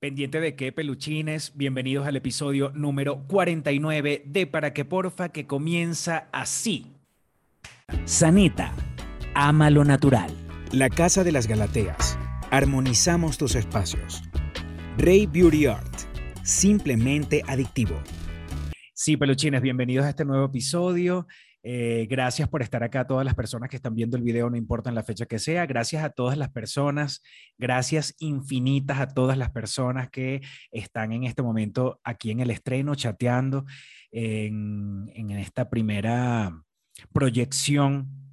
Pendiente de qué, peluchines, bienvenidos al episodio número 49 de Para que Porfa, que comienza así. Sanita, ama lo natural. La Casa de las Galateas. Armonizamos tus espacios. Rey Beauty Art. Simplemente adictivo. Sí, peluchines, bienvenidos a este nuevo episodio. Eh, gracias por estar acá, todas las personas que están viendo el video, no importa la fecha que sea. Gracias a todas las personas, gracias infinitas a todas las personas que están en este momento aquí en el estreno, chateando en esta primera proyección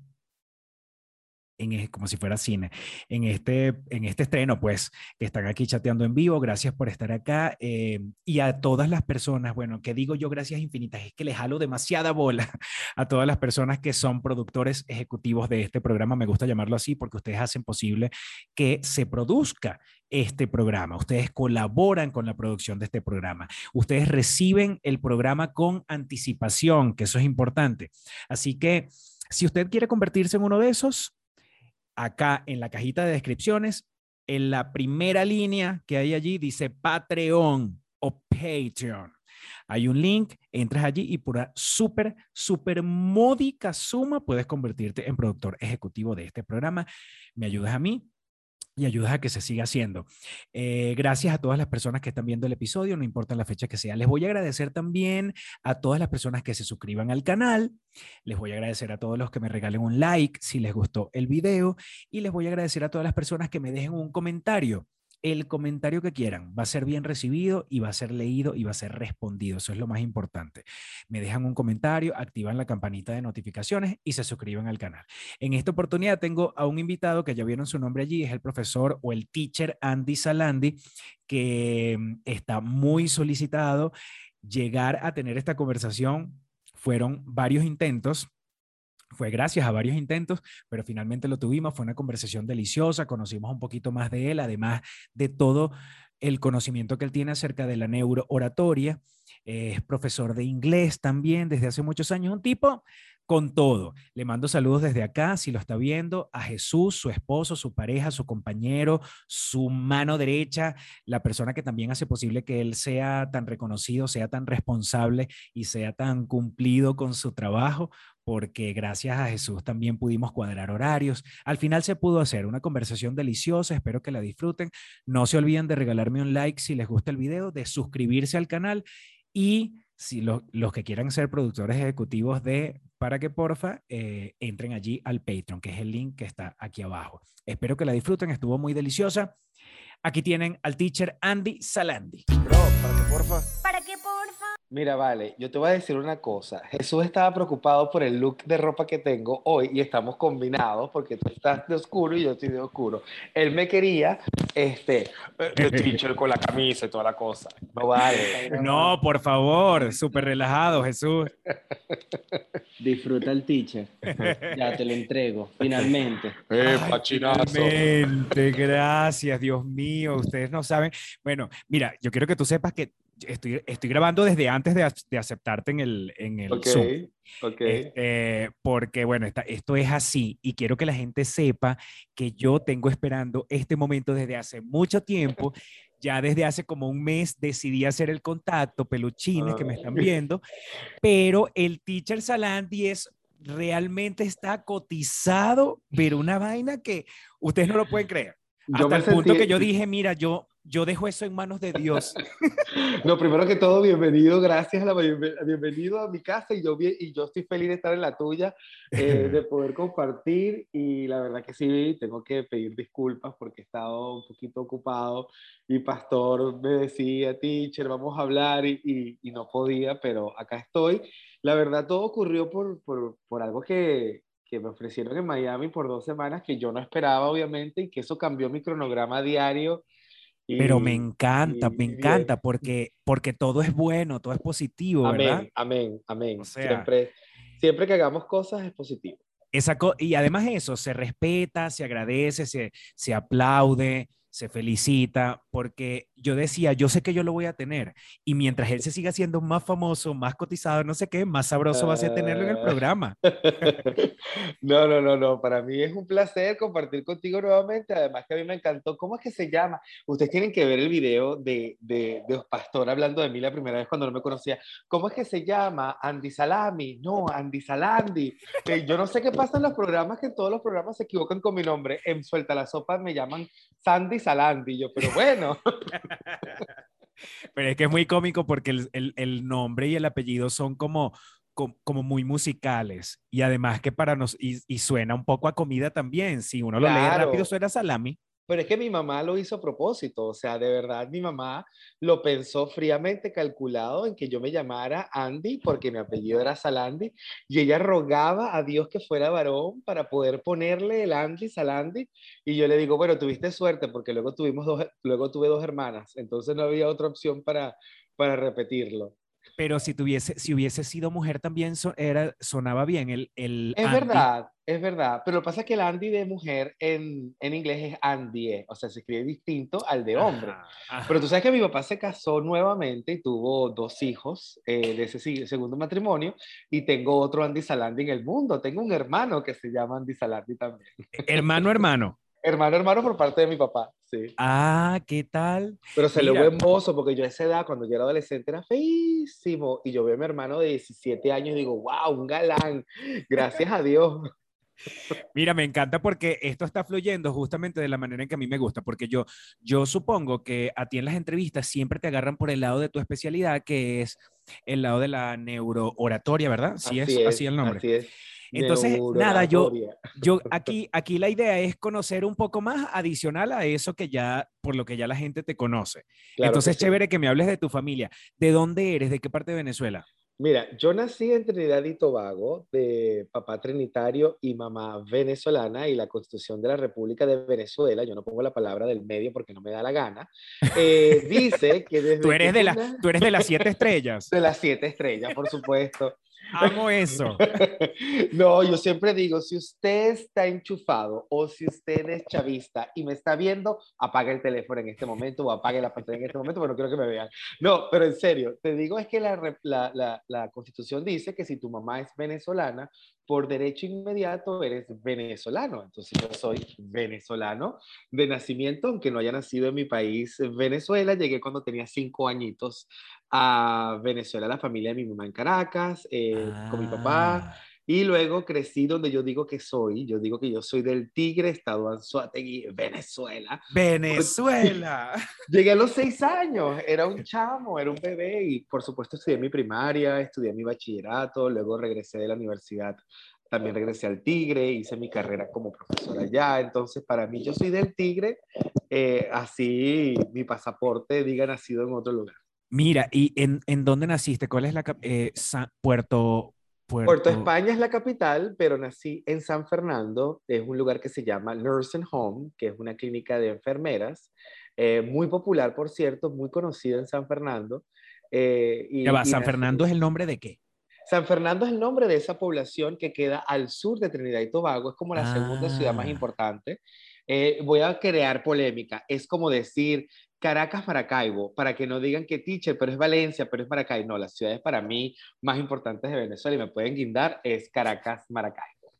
en, como si fuera cine, en este, en este estreno, pues, que están aquí chateando en vivo. Gracias por estar acá. Eh, y a todas las personas, bueno, que digo yo gracias infinitas, es que les jalo demasiada bola a todas las personas que son productores ejecutivos de este programa. Me gusta llamarlo así porque ustedes hacen posible que se produzca este programa. Ustedes colaboran con la producción de este programa. Ustedes reciben el programa con anticipación, que eso es importante. Así que si usted quiere convertirse en uno de esos, acá en la cajita de descripciones, en la primera línea que hay allí dice Patreon o Patreon. Hay un link, entras allí y por súper, súper módica suma puedes convertirte en productor ejecutivo de este programa. Me ayudas a mí, y ayudas a que se siga haciendo. Eh, gracias a todas las personas que están viendo el episodio, no importa la fecha que sea. Les voy a agradecer también a todas las personas que se suscriban al canal. Les voy a agradecer a todos los que me regalen un like si les gustó el video. Y les voy a agradecer a todas las personas que me dejen un comentario el comentario que quieran va a ser bien recibido y va a ser leído y va a ser respondido. Eso es lo más importante. Me dejan un comentario, activan la campanita de notificaciones y se suscriben al canal. En esta oportunidad tengo a un invitado que ya vieron su nombre allí, es el profesor o el teacher Andy Salandi, que mm, está muy solicitado. Llegar a tener esta conversación fueron varios intentos fue gracias a varios intentos, pero finalmente lo tuvimos. Fue una conversación deliciosa, conocimos un poquito más de él, además de todo el conocimiento que él tiene acerca de la neurooratoria. Es profesor de inglés también desde hace muchos años, un tipo con todo. Le mando saludos desde acá, si lo está viendo, a Jesús, su esposo, su pareja, su compañero, su mano derecha, la persona que también hace posible que él sea tan reconocido, sea tan responsable y sea tan cumplido con su trabajo, porque gracias a Jesús también pudimos cuadrar horarios. Al final se pudo hacer una conversación deliciosa, espero que la disfruten. No se olviden de regalarme un like si les gusta el video, de suscribirse al canal y si los que quieran ser productores ejecutivos de Para que Porfa, eh, entren allí al Patreon, que es el link que está aquí abajo. Espero que la disfruten, estuvo muy deliciosa. Aquí tienen al teacher Andy Salandi. Bro, para que porfa. Mira, vale, yo te voy a decir una cosa. Jesús estaba preocupado por el look de ropa que tengo hoy y estamos combinados porque tú estás de oscuro y yo estoy de oscuro. Él me quería, este, de teacher con la camisa y toda la cosa. No vale. No, por favor, súper relajado, Jesús. Disfruta el teacher. Ya te lo entrego, finalmente. Eh, pachinazo. Finalmente, gracias, Dios mío. Ustedes no saben. Bueno, mira, yo quiero que tú sepas que estoy, estoy grabando desde antes de, de aceptarte en el, en el Zoom. ok. Este, porque bueno, esta- esto es así y quiero que la gente sepa que yo tengo esperando este momento desde hace mucho tiempo. Ya desde hace como un mes decidí hacer el contacto, peluchines que me están Ay. viendo, pero el teacher Salandi es realmente está cotizado, pero una vaina que ustedes no lo pueden creer. Hasta el punto que yo dije, mira, yo, yo dejo eso en manos de Dios. No, primero que todo, bienvenido, gracias, a la, bienve- bienvenido a mi casa y yo, y yo estoy feliz de estar en la tuya, eh, de poder compartir y la verdad que sí, tengo que pedir disculpas porque he estado un poquito ocupado y Pastor me decía, teacher, vamos a hablar y, y- y no podía, pero acá estoy. La verdad todo ocurrió por, por, por algo que, que me ofrecieron en Miami por dos semanas que yo no esperaba, obviamente, y que eso cambió mi cronograma diario. Y- Pero me encanta, y- me encanta porque, porque todo es bueno, todo es positivo, ¿verdad? Amén, amén, amén. O sea- siempre, siempre que hagamos cosas es positivo. Esa co- y además eso, se respeta, se agradece, se, se aplaude, se felicita, porque yo decía, yo sé que yo lo voy a tener, y mientras él se siga siendo más famoso, más cotizado, no sé qué, más sabroso va a ser tenerlo en el Ah. programa. No, no, no, no. Para mí es un placer compartir contigo nuevamente. Además que a mí me encantó. ¿Cómo es que se llama? Ustedes tienen que ver el video de, de, de Pastor hablando de mí la primera vez cuando no me conocía. ¿Cómo es que se llama? Andy Salami. No, Andy Salandi. Eh, yo no sé qué pasa en los programas, que en todos los programas se equivocan con mi nombre. En Suelta la Sopa me llaman Sandy Salandi. Yo, pero bueno. Pero es que es muy cómico porque el, el- el nombre y el apellido son como, com- como muy musicales. Y además que para nos, y, y suena un poco a comida también. Si uno lo lee rápido, suena salami. Pero es que mi mamá lo hizo a propósito, o sea, de verdad mi mamá lo pensó fríamente calculado en que yo me llamara Andy porque mi apellido era Salandi y ella rogaba a Dios que fuera varón para poder ponerle el Andy Salandi y yo le digo, bueno, tuviste suerte porque luego tuvimos dos, luego tuve dos hermanas, entonces no había otra opción para, para repetirlo. Pero si tuviese, si hubiese sido mujer también so- era, sonaba bien el, el Es Andy. verdad, es verdad, pero lo que pasa es que el Andy de mujer en, en inglés es Andy, o sea, se escribe distinto al de hombre. Ajá, ajá. Pero tú sabes que mi papá se casó nuevamente y tuvo dos hijos eh, de ese segundo matrimonio y tengo otro Andy Salandi en el mundo. Tengo un hermano que se llama Andy Salandi también. Hermano, hermano. Hermano, hermano por parte de mi papá, sí. Ah, ¿qué tal? Pero se lo Mira. buen mozo porque yo a esa edad, cuando yo era adolescente, era feísimo. Y yo veo a mi hermano de 17 años y digo, wow, un galán. Gracias a Dios. Mira, me encanta porque esto está fluyendo justamente de la manera en que a mí me gusta, porque yo, yo supongo que a ti en las entrevistas siempre te agarran por el lado de tu especialidad, que es el lado de la neurooratoria, ¿verdad? Sí, es, así el nombre. Así es. Entonces, nada, yo-. Yo aquí, aquí la idea es conocer un poco más adicional a eso que ya, por lo que ya la gente te conoce. Claro que Entonces, sí. chévere que me hables de tu familia. ¿De dónde eres? ¿De qué parte de Venezuela? Mira, yo nací en Trinidad y Tobago, de papá trinitario y mamá venezolana, y la Constitución de la República de Venezuela, yo no pongo la palabra del medio porque no me da la gana, eh, dice que desde Tú eres, que de la, tú eres de las siete estrellas. de las siete estrellas, por supuesto. Amo eso. No, yo siempre digo, si usted está enchufado o si usted es chavista y me está viendo, apaga el teléfono en este momento o apague la pantalla en este momento, pero no quiero que me vean. No, pero en serio, te digo es que la, la, la, la constitución dice que si tu mamá es venezolana, por derecho inmediato eres venezolano. Entonces yo soy venezolano de nacimiento, aunque no haya nacido en mi país, Venezuela. Llegué cuando tenía cinco añitos a Venezuela, la familia de mi mamá en Caracas, eh, con mi papá. Ah, Y luego crecí donde yo digo que soy. Yo digo que yo soy del Tigre, estado Anzoátegui, Venezuela. Venezuela. Llegué a los seis años, era un chamo, era un bebé y por supuesto estudié mi primaria, estudié mi bachillerato, luego regresé de la universidad, también regresé al Tigre, hice mi carrera como profesor allá, entonces para mí yo soy del Tigre, eh, así mi pasaporte diga nacido en otro lugar. Mira, ¿y en, en dónde naciste? ¿Cuál es la eh, Sa- Puerto, Puerto, Puerto España es la capital, pero nací en San Fernando, es un lugar que se llama Nursing Home, que es una clínica de enfermeras, eh, muy popular, por cierto, muy conocida en San Fernando. eh, y- Ya va, y San nací- Fernando es el nombre de qué? San Fernando es el nombre de esa población que queda al sur de Trinidad y Tobago, es como la segunda ciudad más Ah. importante. Eh, voy a crear polémica, es como decir Caracas, Maracaibo, para que no digan que teacher, pero es Valencia, pero es Maracaibo. No, las ciudades para mí más importantes de Venezuela y me pueden guindar es Caracas, Maracaibo.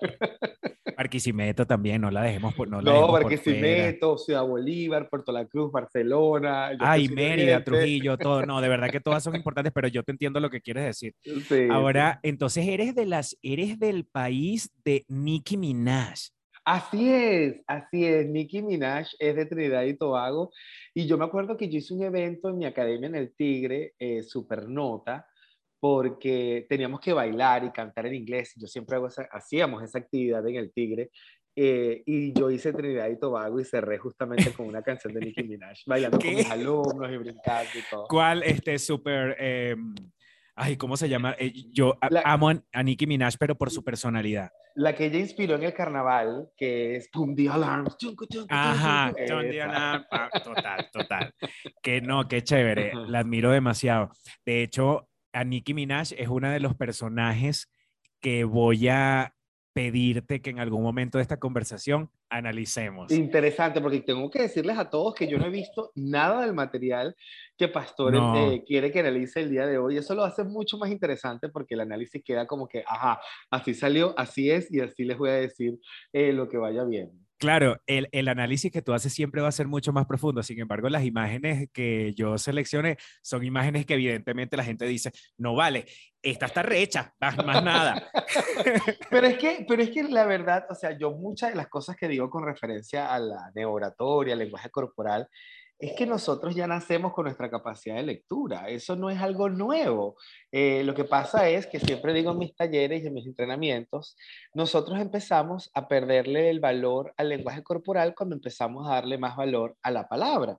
Barquisimeto también, no la dejemos por, no la No. Barquisimeto, Ciudad Bolívar, Puerto La Cruz, Barcelona. Ay, Mérida. Trujillo, todo. No, de verdad que todas son importantes, pero yo te entiendo lo que quieres decir. Sí, Ahora, entonces eres de las, eres del país de Nicki Minaj. Así es, así es. Nicki Minaj es de Trinidad y Tobago. Y yo me acuerdo que yo hice un evento en mi academia en el Tigre, eh, Supernota, porque teníamos que bailar y cantar en inglés. Yo siempre hago esa- hacíamos esa actividad en el Tigre. eh, y yo hice Trinidad y Tobago y cerré justamente con una canción de Nicki Minaj, bailando ¿Qué? con mis alumnos y brincando y todo. ¿Cuál, este, súper, eh, ay, ¿cómo se llama? Eh, yo La- amo a, a Nicki Minaj, pero por su personalidad. La que ella inspiró en el carnaval, que es Pum the Alarm. Ajá. Diana, ah, total, total. Que no, qué chévere, la admiro demasiado. De hecho, a Nicki Minaj es uno de los personajes que voy a pedirte que en algún momento de esta conversación analicemos. Interesante, porque tengo que decirles a todos que yo no he visto nada del material que Pastor eh, quiere que analice el día de hoy. Eso lo hace mucho más interesante porque el análisis queda como que, ajá, así salió, así es, y así les voy a decir eh, lo que vaya bien. Claro, el, el, análisis que tú haces siempre va a ser mucho más profundo. Sin embargo, las imágenes que yo seleccioné son imágenes que evidentemente la gente dice, no vale, esta está rehecha, más, nada. pero, es que, pero es que la verdad, o sea, yo muchas de las cosas que digo con referencia a la neoratoria, al lenguaje corporal, es que nosotros ya nacemos con nuestra capacidad de lectura. Eso no es algo nuevo. Eh, lo que pasa es que siempre digo en mis talleres y en mis entrenamientos, nosotros empezamos a perderle el valor al lenguaje corporal cuando empezamos a darle más valor a la palabra.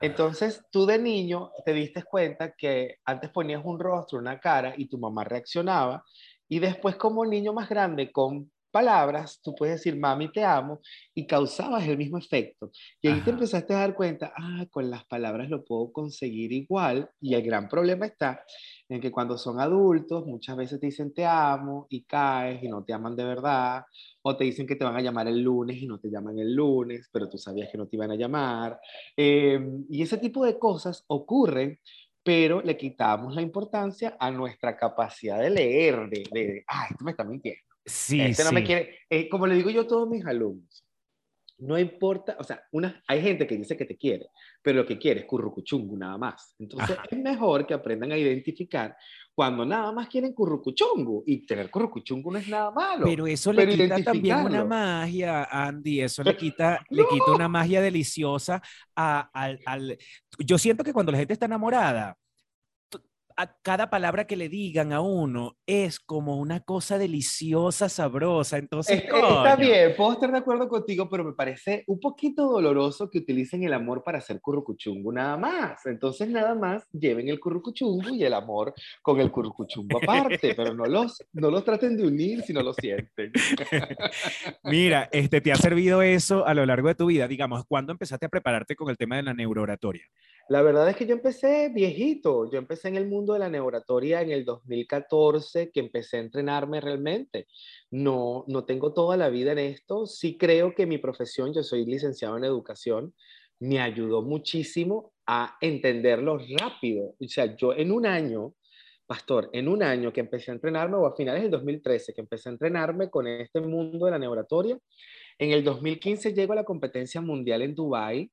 Entonces, tú de niño te diste cuenta que antes ponías un rostro, una cara y tu mamá reaccionaba. Y después, como niño más grande, con palabras, tú puedes decir, mami, te amo, y causabas el mismo efecto. Y ahí te empezaste a dar cuenta, ah, con las palabras lo puedo conseguir igual. Y el gran problema está en que cuando son adultos, muchas veces te dicen te amo y caes y no te aman de verdad, o te dicen que te van a llamar el lunes y no te llaman el lunes, pero tú sabías que no te iban a llamar. Em, y ese tipo de cosas ocurren pero le quitamos la importancia a nuestra capacidad de leer, de, de ah, esto me está mintiendo Sí, este no me quiere. Eh, como le digo yo a todos mis alumnos, no importa, o sea, una, hay gente que dice que te quiere, pero lo que quiere es currucuchungu nada más. Entonces es mejor que aprendan a identificar cuando nada más quieren currucuchungu y tener currucuchungu no es nada malo. Pero eso le quita también una magia, Andy, eso le quita, le quita una magia deliciosa a, al, al... Yo siento que cuando la gente está enamorada, a cada palabra que le digan a uno es como una cosa deliciosa, sabrosa. Entonces, está bien, puedo estar de acuerdo contigo, pero me parece un poquito doloroso que utilicen el amor para hacer currucuchungu nada más. Entonces, nada más lleven el currucuchungu y el amor con el currucuchungu aparte, pero no los, no los traten de unir si no lo sienten. Mira, este, ¿te ha servido eso a lo largo de tu vida? Digamos, ¿cuándo empezaste a prepararte con el tema de la neurooratoria? La verdad es que yo empecé viejito, yo empecé en el mundo de la neuratoria en el 2014, que empecé a entrenarme realmente. No, no tengo toda la vida en esto, sí creo que mi profesión, yo soy licenciado en educación, me ayudó muchísimo a entenderlo rápido. O sea, yo en un año, pastor, en un año que empecé a entrenarme, o a finales del 2013, que empecé a entrenarme con este mundo de la neuratoria, en el 2015 llego a la competencia mundial en Dubái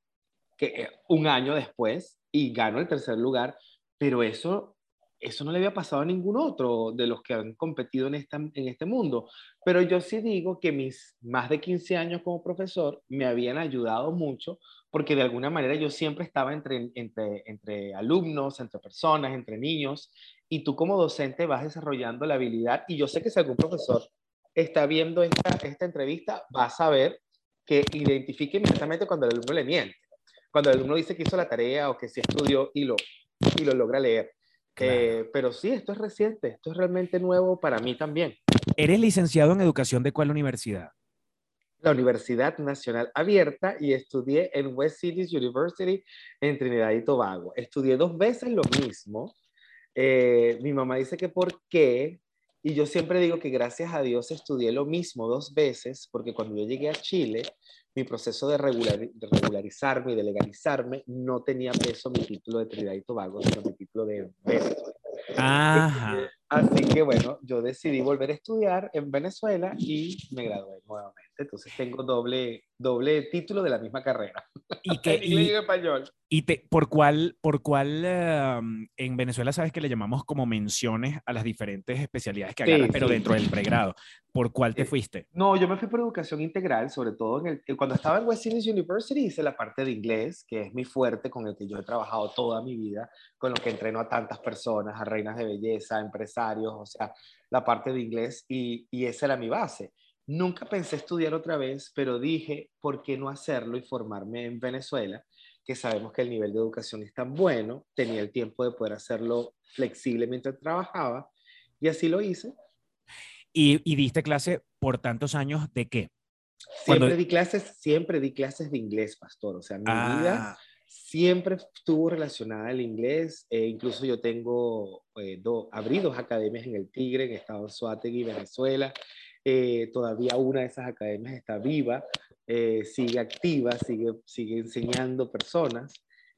que eh, un año después y gano el tercer lugar, pero eso, eso no le había pasado a ningún otro de los que han competido en, esta, en este mundo. Pero yo sí digo que mis más de 15 años como profesor me habían ayudado mucho porque de alguna manera yo siempre estaba entre, entre, entre alumnos, entre personas, entre niños, y tú como docente vas desarrollando la habilidad, y yo sé que si algún profesor está viendo esta, esta entrevista, va a saber que identifique inmediatamente cuando el alumno le miente cuando el alumno dice que hizo la tarea o que sí estudió y lo, y lo logra leer. Eh, pero sí, esto es reciente, esto es realmente nuevo para mí también. ¿Eres licenciado en educación de cuál universidad? La Universidad Nacional Abierta y estudié en West Cities University en Trinidad y Tobago. Estudié dos veces lo mismo. Eh, mi mamá dice que por qué, y yo siempre digo que gracias a Dios estudié lo mismo dos veces, porque cuando yo llegué a Chile, mi proceso de, regularizarme y de legalizarme no tenía peso mi título de Trinidad y Tobago, sino mi título de Venezuela. Así que bueno, yo decidí volver a estudiar en Venezuela y me gradué nuevamente. Entonces tengo doble, doble título de la misma carrera. ¿Y que y, español. ¿Y te, por cuál, por cuál em, en Venezuela sabes que le llamamos como menciones a las diferentes especialidades que agarras, pero dentro del pregrado? ¿Por cuál te eh, fuiste? No, yo me fui por educación integral, sobre todo en el, cuando estaba en West Indies University hice la parte de inglés, que es mi fuerte, con el que yo he trabajado toda mi vida, con lo que entreno a tantas personas, a reinas de belleza, empresarios, o sea, la parte de inglés, y, y esa era mi base. Nunca pensé estudiar otra vez, pero dije, ¿por qué no hacerlo y formarme en Venezuela? que sabemos que el nivel de educación es tan bueno, tenía el tiempo de poder hacerlo flexible mientras trabajaba, y así lo hice. ¿Y, diste clase por tantos años de qué? Siempre di clases, siempre di clases de inglés, pastor. O sea, mi vida ah. siempre estuvo relacionada al inglés. E incluso yo tengo, eh, abrí dos academias en el Tigre, en Estado Suátegui, Venezuela. Eh, todavía una de esas academias está viva, eh, sigue activa, sigue, sigue enseñando personas.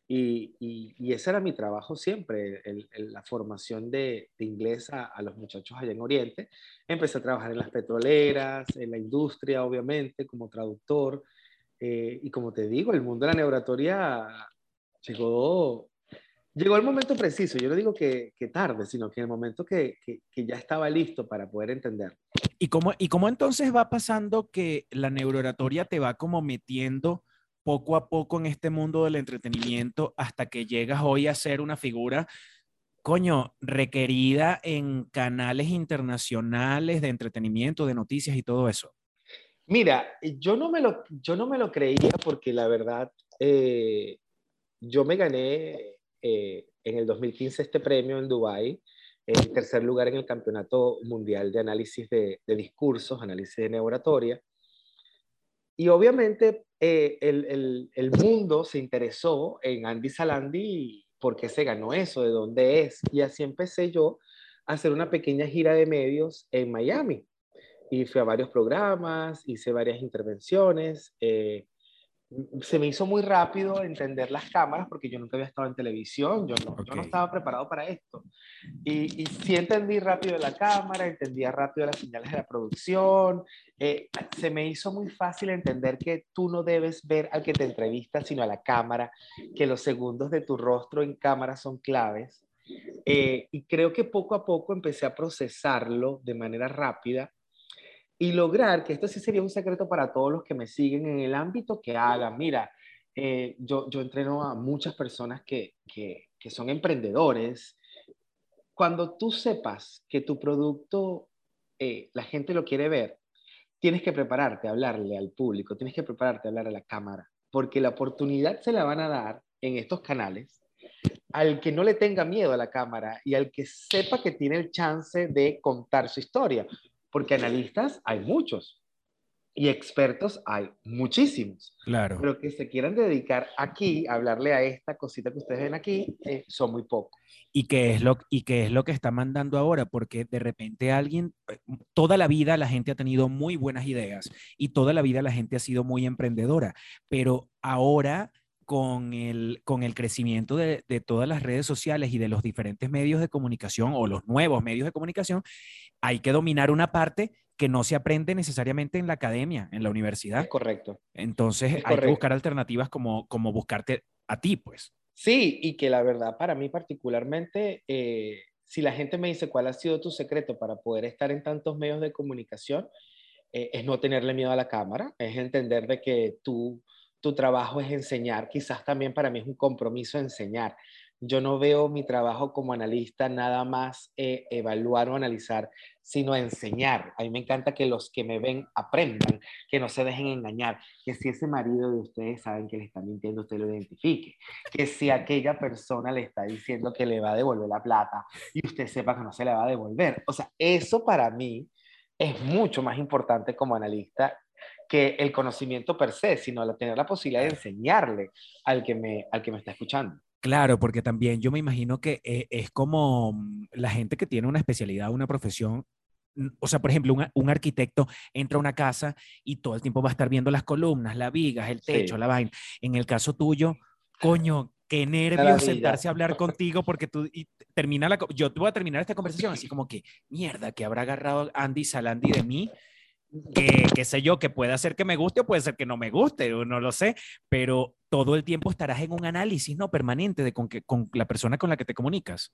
Y, y, ese era mi trabajo siempre, la formación de, de inglés a, a, los muchachos allá en Oriente. Empecé a trabajar en las petroleras, en la industria, obviamente, como traductor. Eh, y como te digo, el mundo de la neuratoria llegó, llegó el momento preciso. Yo no digo que, que tarde, sino que el momento que, que, que, ya estaba listo para poder entender. ¿Y cómo, ¿Y cómo entonces va pasando que la neurooratoria te va como metiendo poco a poco en este mundo del entretenimiento hasta que llegas hoy a ser una figura, coño, requerida en canales internacionales de entretenimiento, de noticias y todo eso? Mira, yo no me lo, yo no me lo creía porque la verdad, eh, yo me gané eh, en el 2015 este premio en Dubái, en tercer lugar en el Campeonato Mundial de Análisis de, de Discursos, Análisis de Neuratoria. Y obviamente eh, el, el, el, mundo se interesó en Andy Salandi por qué se ganó eso, de dónde es. Y así empecé yo a hacer una pequeña gira de medios en Miami. Y fui a varios programas, hice varias intervenciones. Eh, se me hizo muy rápido entender las cámaras porque yo nunca había estado en televisión, yo no, okay. yo no estaba preparado para esto. Y, y, sí entendí rápido la cámara, entendía rápido las señales de la producción, eh, se me hizo muy fácil entender que tú no debes ver al que te entrevista, sino a la cámara, que los segundos de tu rostro en cámara son claves. Eh, y creo que poco a poco empecé a procesarlo de manera rápida y lograr, que esto sí sería un secreto para todos los que me siguen en el ámbito que hagan. Mira, eh, yo, yo entreno a muchas personas que, que, son emprendedores. Cuando tú sepas que tu producto, eh, la gente lo quiere ver, tienes que prepararte a hablarle al público, tienes que prepararte a hablar a la cámara, porque la oportunidad se la van a dar en estos canales al que no le tenga miedo a la cámara y al que sepa que tiene el chance de contar su historia porque analistas hay muchos y expertos hay muchísimos. Claro. Pero que se quieran dedicar aquí a hablarle a esta cosita que ustedes ven aquí, eh, son muy pocos. ¿Y qué, es lo, ¿Y qué es lo que está mandando ahora? Porque de repente alguien, eh, toda la vida la gente ha tenido muy buenas ideas y toda la vida la gente ha sido muy emprendedora, pero ahora con el, con el crecimiento de, de, todas las redes sociales y de los diferentes medios de comunicación o los nuevos medios de comunicación, hay que dominar una parte que no se aprende necesariamente en la academia, en la universidad. Es correcto. Entonces Es hay correcto. que buscar alternativas como, como buscarte a ti, pues. Sí, y que la verdad para mí particularmente, eh, si la gente me dice cuál ha sido tu secreto para poder estar en tantos medios de comunicación, eh, es no tenerle miedo a la cámara, es entender de que tú tu trabajo es enseñar. Quizás también para mí es un compromiso enseñar. Yo no veo mi trabajo como analista nada más eh, evaluar o analizar, sino enseñar. A mí me encanta que los que me ven aprendan, que no se dejen engañar, que si ese marido de ustedes saben que le está mintiendo, usted lo identifique, que si aquella persona le está diciendo que le va a devolver la plata y usted sepa que no se la va a devolver. O sea, eso para mí es mucho más importante como analista que el conocimiento per se, sino tener la posibilidad de enseñarle al que me, al que me está escuchando. Claro, porque también yo me imagino que eh, es como la gente que tiene una especialidad, una profesión. O sea, por ejemplo, un, un, arquitecto entra a una casa y todo el tiempo va a estar viendo las columnas, las vigas, el techo, sí. la vaina. En el caso tuyo, coño, qué nervios sentarse a hablar contigo porque tú y termina la yo te voy a terminar esta conversación así como que mierda que habrá agarrado Andy Salandi de mí que, que, sé yo, que puede hacer que me guste o puede ser que no me guste, no lo sé, pero todo el tiempo estarás en un análisis no permanente de con, que, con la persona con la que te comunicas.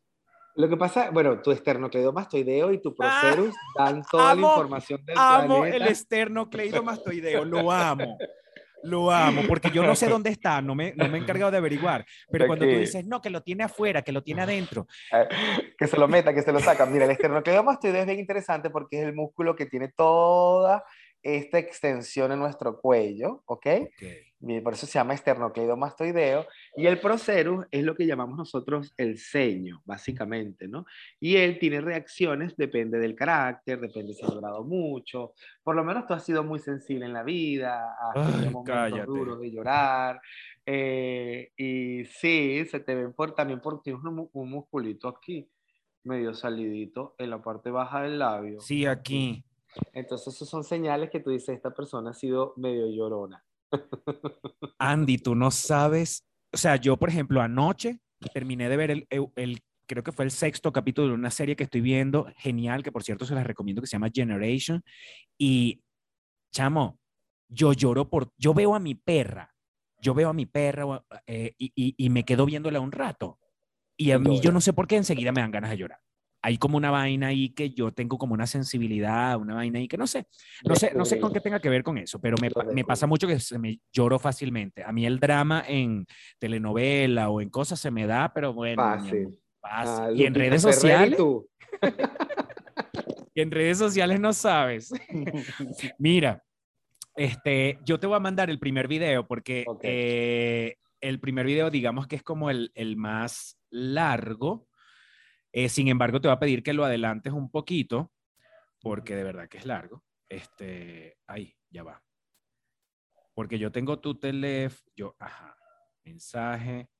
Lo que pasa, bueno, tu esternocleidomastoideo y tu procerus ah, dan toda amo, la información del amo planeta. el esternocleidomastoideo, lo amo. Lo amo, porque yo no sé dónde está, no me, no me he encargado de averiguar. Pero cuando tú dices, no, que lo tiene afuera, que lo tiene adentro. Que se lo meta, que se lo saca. Mira, el esternocleidomastoideo es bien interesante porque es el músculo que tiene toda esta extensión en nuestro cuello, ¿ok? okay. Por eso se llama esternocleidomastoideo. Y el procerus es lo que llamamos nosotros el ceño, básicamente, ¿no? Y él tiene reacciones, depende del carácter, depende si ha llorado mucho. Por lo menos tú has sido muy sensible en la vida, has tenido momentos duros de llorar. Eh, y sí, se te ven por, también porque tienes un, un musculito aquí, medio salidito, en la parte baja del labio. Sí, aquí. Entonces, esos son señales que tú dices, esta persona ha sido medio llorona. Andy, tú no sabes, o sea, yo, por ejemplo, anoche terminé de ver el, el, creo que fue el sexto capítulo de una serie que estoy viendo, genial, que por cierto se las recomiendo, que se llama Generation, y, chamo, yo lloro por, yo veo a mi perra, yo veo a mi perra eh, y, y, y, me quedo viéndola un rato, y a mí yo no sé por qué enseguida me dan ganas de llorar hay como una vaina ahí que yo tengo como una sensibilidad, una vaina ahí que no sé, no sé, no sé con qué tenga que ver con eso, pero me, me pasa mucho que se me lloro fácilmente. A mí el drama en telenovela o en cosas se me da, pero bueno, fácil. fácil. Ah, y en redes sociales. y en redes sociales no sabes. Mira, este, yo te voy a mandar el primer video porque okay. eh, el primer video, digamos que es como el, el más largo eh, sin embargo, te voy a pedir que lo adelantes un poquito, porque de verdad que es largo. Este, ahí, ya va. Porque yo tengo tu teléfono, yo, ajá, mensaje,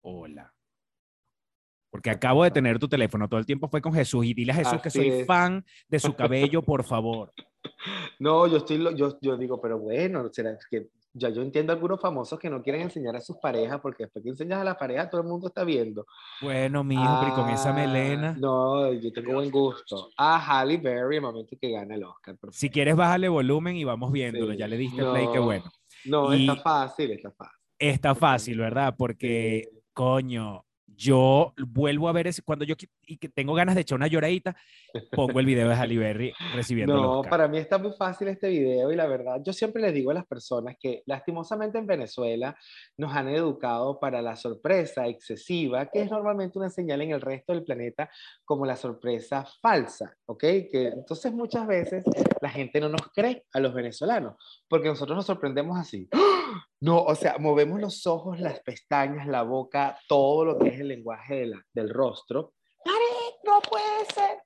hola. Porque acabo de tener tu teléfono, todo el tiempo fue con Jesús y dile a Jesús Así que soy es. fan de su cabello, por favor. No, yo estoy, yo, yo digo, pero bueno, será que ya yo entiendo algunos famosos que no quieren enseñar a sus parejas porque después que enseñas a la pareja todo el mundo está viendo. Bueno, mijo, pero y con esa Ah, melena. No, yo tengo buen gusto. A Halle Berry, el momento que gana el Oscar. Si quieres, bájale volumen y vamos viéndolo. Sí. Ya le diste play, qué No. bueno. No, y- está fácil, está fácil. Está fácil, ¿verdad? Porque, Sí. coño, yo vuelvo a ver ese, cuando yo y que tengo ganas de echar una lloradita, pongo el video de Halle Berry recibiendo No, para mí está muy fácil este video y la verdad, yo siempre les digo a las personas que lastimosamente en Venezuela nos han educado para la sorpresa excesiva, que es normalmente una señal en el resto del planeta como la sorpresa falsa, ¿ok? Que entonces muchas veces la gente no nos cree a los venezolanos, porque nosotros nos sorprendemos así. ¡Ah! No, o sea, movemos los ojos, las pestañas, la boca, todo lo que es el lenguaje de la- del rostro. ¡Maric, no puede ser!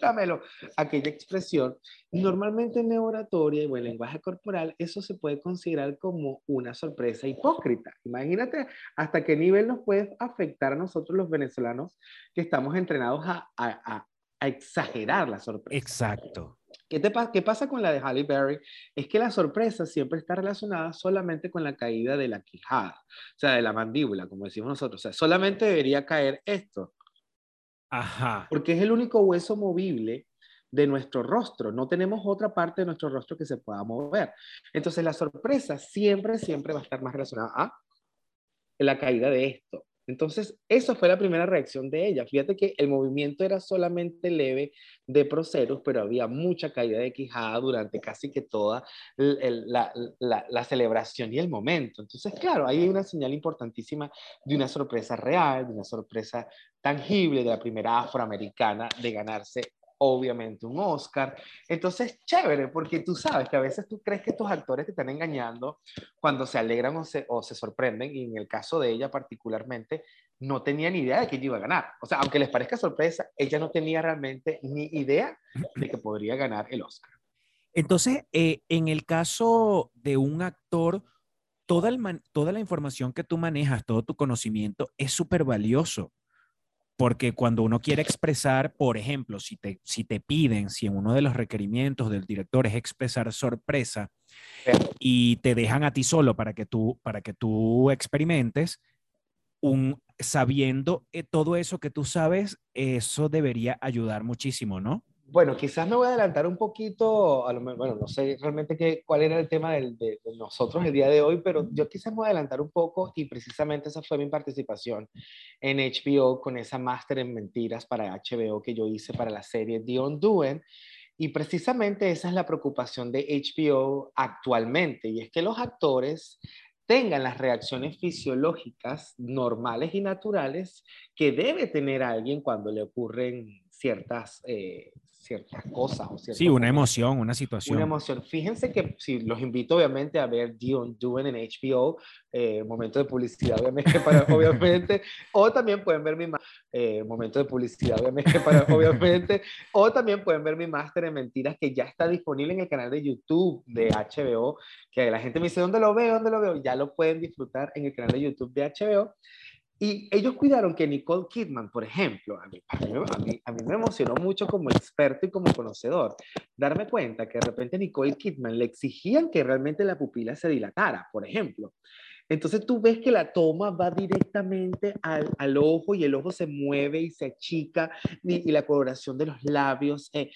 Dámelo aquella expresión. Normalmente en oratoria o en lenguaje corporal, eso se puede considerar como una sorpresa hipócrita. Imagínate hasta qué nivel nos puede afectar a nosotros los venezolanos que estamos entrenados a, a- a- a exagerar la sorpresa. Exacto. ¿Qué, te pa- ¿Qué pasa con la de Halle Berry? Es que la sorpresa siempre está relacionada solamente con la caída de la quijada, o sea, de la mandíbula, como decimos nosotros. O sea, solamente debería caer esto, Porque es el único hueso movible de nuestro rostro. No tenemos otra parte de nuestro rostro que se pueda mover. Entonces, la sorpresa siempre, siempre va a estar más relacionada a la caída de esto. Entonces, eso fue la primera reacción de ella. Fíjate que el movimiento era solamente leve de proceros, pero había mucha caída de quijada durante casi que toda la- la celebración y el momento. Entonces, claro, ahí hay una señal importantísima de una sorpresa real, de una sorpresa tangible de la primera afroamericana de ganarse obviamente un Oscar. Entonces, chévere, porque tú sabes que a veces tú crees que estos actores te están engañando cuando se alegran o se, o se sorprenden, y en el caso de ella particularmente, no tenía ni idea de que ella iba a ganar. O sea, aunque les parezca sorpresa, ella no tenía realmente ni idea de que podría ganar el Oscar. Entonces, eh, en el caso de un actor, toda, el toda la información que tú manejas, todo tu conocimiento es súper valioso. Porque cuando uno quiere expresar, por ejemplo, si te, si te piden, si en uno de los requerimientos del director es expresar sorpresa y te dejan a ti solo para que tú, para que tú experimentes, un, sabiendo eh, todo eso que tú sabes, eso debería ayudar muchísimo, ¿no? Bueno, quizás me voy a adelantar un poquito, a lo bueno, no sé realmente qué, cuál era el tema del- de, de nosotros el día de hoy, pero yo quizás me voy a adelantar un poco y precisamente esa fue mi participación en HBO con esa máster en mentiras para HBO que yo hice para la serie The Undoing. Y precisamente esa es la preocupación de HBO actualmente, y es que los actores tengan las reacciones fisiológicas normales y naturales que debe tener alguien cuando le ocurren ciertas, eh, ciertas cosas. O ciertos Sí, una emoción, una situación. Una emoción. Fíjense que si los invito obviamente a ver The Undoing en HBO, eh, momento de publicidad obviamente para obviamente, o también pueden ver mi eh, momento de publicidad obviamente para obviamente, o también pueden ver mi máster en mentiras que ya está disponible en el canal de YouTube de HBO, que la gente me dice, ¿dónde lo veo? ¿Dónde lo veo? Ya lo pueden disfrutar en el canal de YouTube de HBO. Y ellos cuidaron que Nicole Kidman, por ejemplo, a mí, a, mí, a mí, me emocionó mucho como experto y como conocedor, darme cuenta que de repente Nicole Kidman le exigían que realmente la pupila se dilatara, por ejemplo. Entonces tú ves que la toma va directamente al, al ojo y el ojo se mueve y se achica y, y la coloración de los labios. Eh,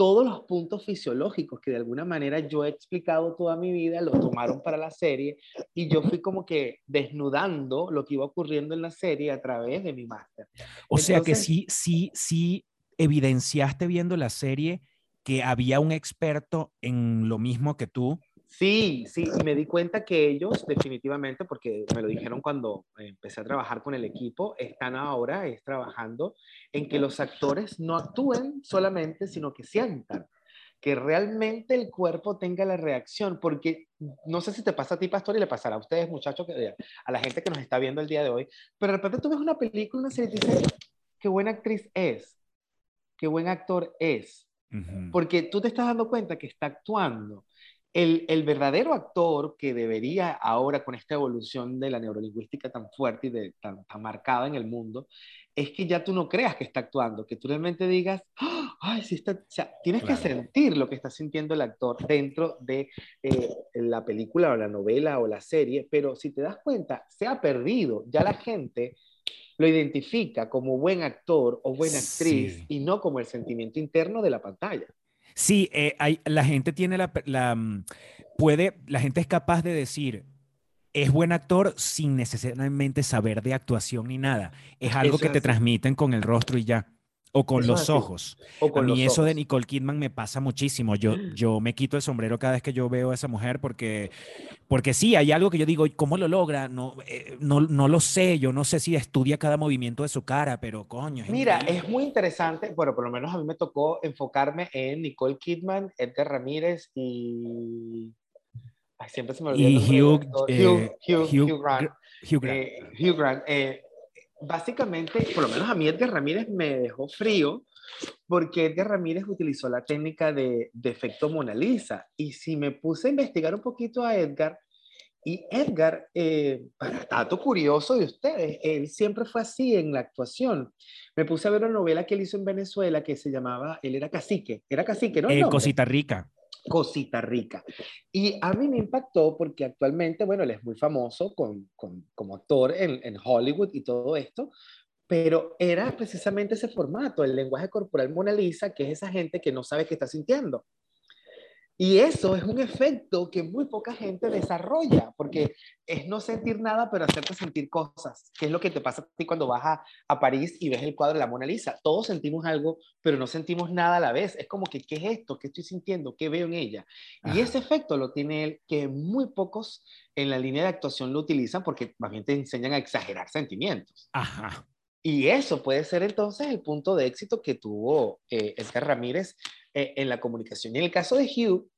todos los puntos fisiológicos que de alguna manera yo he explicado toda mi vida, lo tomaron para la serie y yo fui como que desnudando lo que iba ocurriendo en la serie a través de mi máster. O sea que sí, sí, sí evidenciaste viendo la serie que había un experto en lo mismo que tú Sí, sí, y me di cuenta que ellos definitivamente, porque me lo dijeron cuando empecé a trabajar con el equipo, están ahora es trabajando en que los actores no actúen solamente, sino que sientan, que realmente el cuerpo tenga la reacción, porque no sé si te pasa a ti, Pastor, y le pasará a ustedes, muchachos, a la gente que nos está viendo el día de hoy, pero de repente tú ves una película, una serie y dices, qué buena actriz es, qué buen actor es, porque tú te estás dando cuenta que está actuando el, verdadero actor que debería ahora con esta evolución de la neurolingüística tan fuerte y de, tan, marcada en el mundo, es que ya tú no creas que está actuando, que tú realmente digas, ¡Ah! ay, sí está, o sea, tienes que sentir lo que está sintiendo el actor dentro de eh, la película o la novela o la serie, pero si te das cuenta, se ha perdido, ya la gente lo identifica como buen actor o buena actriz y no como el sentimiento interno de la pantalla. Sí, eh, hay, la gente tiene la, mm, puede, la gente es capaz de decir, es buen actor sin necesariamente saber de actuación ni nada. Es algo que te transmiten con el rostro y ya. O con los ojos. a mí eso de Nicole Kidman me pasa muchísimo. Yo, yo me quito el sombrero cada vez que yo veo a esa mujer porque, porque sí, hay algo que yo digo, ¿cómo lo logra? No, eh, no, no lo sé, yo no sé si estudia cada movimiento de su cara, pero coño. Mira, es muy interesante, bueno, por lo menos a mí me tocó enfocarme en Nicole Kidman, Edgar Ramírez y... Ay, siempre se me olvida. Y Hugh, Hugh, Hugh, Hugh, Grant. Hugh Grant. Eh, Hugh Grant eh, básicamente, por lo menos a mí Edgar Ramírez me dejó frío porque Edgar Ramírez utilizó la técnica de, de efecto Mona Lisa. Y si me puse a investigar un poquito a Edgar, y Edgar, eh, para dato curioso de ustedes, él siempre fue así en la actuación. Me puse a ver una novela que él hizo en Venezuela que se llamaba, él era cacique, era cacique, ¿no? Eh, Cosita Rica cosita rica. Y a mí me impactó porque actualmente, bueno, él es muy famoso con, con, como actor en, en Hollywood y todo esto, pero era precisamente ese formato, el lenguaje corporal Mona Lisa, que es esa gente que no sabe qué está sintiendo. Y eso es un efecto que muy poca gente desarrolla, porque es no sentir nada, pero hacerte sentir cosas, que es lo que te pasa a ti cuando vas a, París y ves el cuadro de la Mona Lisa. Todos sentimos algo, pero no sentimos nada a la vez. Es como que, ¿qué es esto? ¿Qué estoy sintiendo? ¿Qué veo en ella? Y ese efecto lo tiene él, que muy pocos en la línea de actuación lo utilizan porque más bien te enseñan a exagerar sentimientos. Ajá. Y eso puede ser entonces el punto de éxito que tuvo eh, Edgar Ramírez eh, en la comunicación. Y en el caso de Hugh,